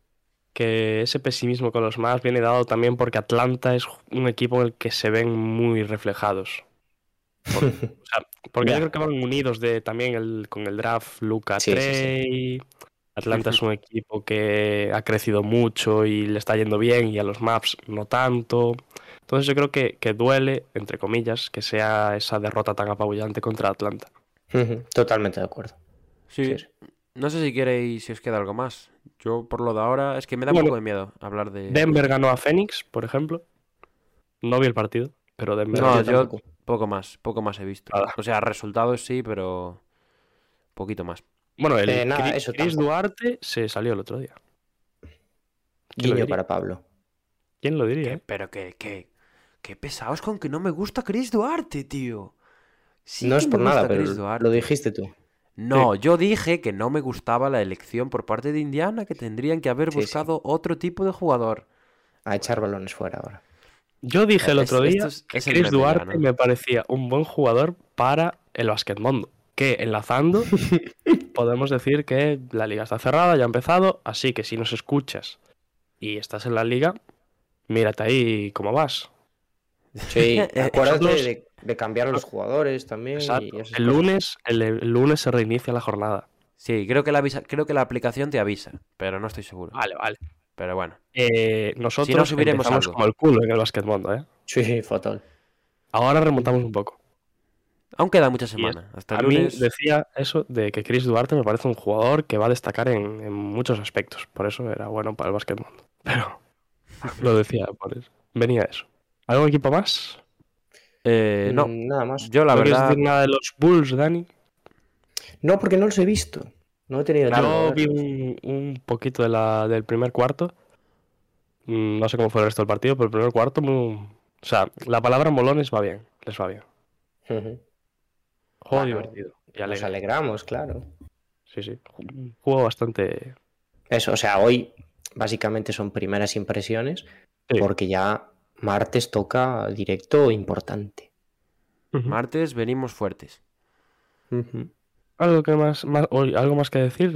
Que ese pesimismo con los más viene dado también porque Atlanta es un equipo en el que se ven muy reflejados. Por- o sea, porque yo creo que van unidos de también el, con el draft Luca Sí, sí, sí. Trey. Atlanta es un equipo que ha crecido mucho y le está yendo bien y a los Maps no tanto. Entonces yo creo que, que duele, entre comillas, que sea esa derrota tan apabullante contra Atlanta. Totalmente de acuerdo. Sí. No sé si queréis, si os queda algo más. Yo, por lo de ahora, es que me da Bueno, un poco de miedo hablar de. Denver ganó a Phoenix, por ejemplo. No vi el partido, pero Denver. No, yo. Poco más, poco más he visto. Nada. O sea, resultados sí, pero poquito más. Bueno, el Eh, nada, Chris, eso Chris tampoco. Duarte se salió el otro día. ¿Quién lo Guiño para Pablo. ¿Quién lo diría? Eh? pero que, que, que pesados con que no me gusta Chris Duarte, tío. Sí no es por nada, pero Chris Duarte. lo dijiste tú. No, yo dije que no me gustaba la elección por parte de Indiana, que tendrían que haber Sí, sí. buscado otro tipo de jugador. A echar balones fuera ahora. Yo dije el Es- otro día es- que Chris Duarte ¿no? me parecía un buen jugador para el basquetmundo. Que enlazando, podemos decir que la liga está cerrada, ya ha empezado, así que si nos escuchas y estás en la liga, mírate ahí cómo vas. Sí, acuérdate Nosotros- de, de cambiar a los jugadores también. Exacto. y esas El lunes, el, el lunes se reinicia la jornada. Sí, creo que, la avisa- creo que la aplicación te avisa, pero no estoy seguro. Vale, vale. Pero bueno. Eh, nosotros subiremos empezamos algo. como el culo en el basquetmundo, ¿eh? Sí, fatal. Ahora remontamos un poco. Aún queda mucha semana. Hasta A mí decía eso de que Chris Duarte me parece un jugador que va a destacar en, en muchos aspectos. Por eso era bueno para el basquetmundo. Pero lo decía, por eso. venía eso. ¿Algún equipo más? Eh, no, Nada más. yo la ¿No quieres verdad. decir nada de los Bulls, Dani? No, porque no los he visto. No he tenido tiempo. Yo vi un, un poquito de la, del primer cuarto. Mm, No sé cómo fue el resto del partido, pero el primer cuarto, muy- o sea, la palabra molones va bien, les va bien. Juego divertido. Y Nos alegramos, claro. Sí, sí. Juego bastante. Eso, o sea, hoy básicamente son primeras impresiones Sí. porque ya martes toca directo importante. Martes venimos fuertes. ¿Algo, que más, más, oye, ¿Algo más que decir,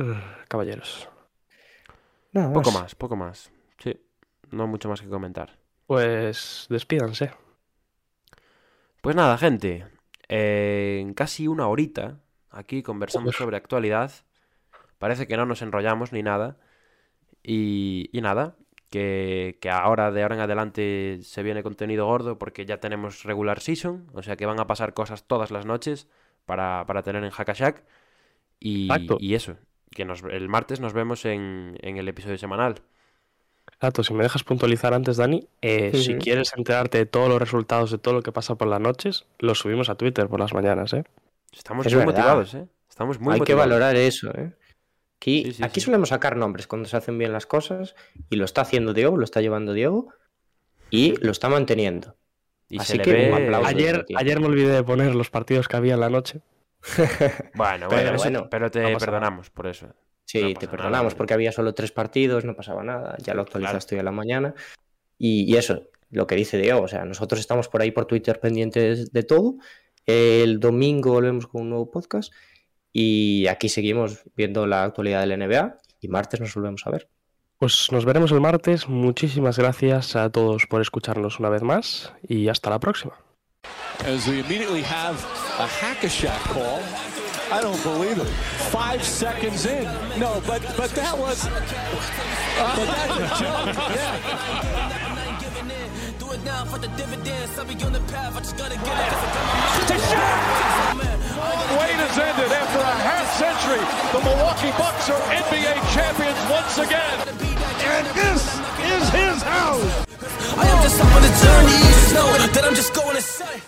caballeros? Nada Poco más, poco más. Sí, no mucho más que comentar. Pues despídanse. Pues nada, gente. eh, en casi una horita, aquí conversando Joder. sobre actualidad. Parece que no nos enrollamos ni nada. Y, y nada, que, que ahora, de ahora en adelante, se viene contenido gordo porque ya tenemos regular season. O sea que van a pasar cosas todas las noches para, para tener en Hackashack. Y, y eso, que nos, el martes nos vemos en, en el episodio semanal. Exacto, si me dejas puntualizar antes, Dani, eh, si quieres enterarte de todos los resultados de todo lo que pasa por las noches, lo subimos a Twitter por las mañanas, ¿eh? Estamos Es muy verdad. motivados, ¿eh? Estamos muy Hay que valorar eso, ¿eh? Aquí, Sí, sí, aquí sí. solemos sacar nombres cuando se hacen bien las cosas y lo está haciendo Diego, lo está llevando Diego y lo está manteniendo. Y Así se le que ve... un aplauso. Ayer, ayer me olvidé de poner los partidos que había en la noche. Bueno, Pero bueno, eso- bueno, pero te no perdonamos por eso. Sí, No te perdonamos nada. porque había solo tres partidos, no pasaba nada, ya lo actualizaste hoy a la mañana. Y, y eso, lo que dice Diego, o sea, nosotros estamos por ahí por Twitter pendientes de todo. El domingo volvemos con un nuevo podcast y aquí seguimos viendo la actualidad del NBA y martes nos volvemos a ver. Pues nos veremos el martes. Muchísimas gracias a todos por escucharnos una vez más y hasta la próxima. As we immediately have a hack-a-shack call. I don't believe it. Five seconds in. No, but but that was. But that's a joke. Yeah. Do it now for the dividends. I'll be on the path. I just gotta get it. Wait has ended after a half century. The Milwaukee Bucks are NBA champions once again. And this is his house. I am just on the journey. Just know that I'm just going insane.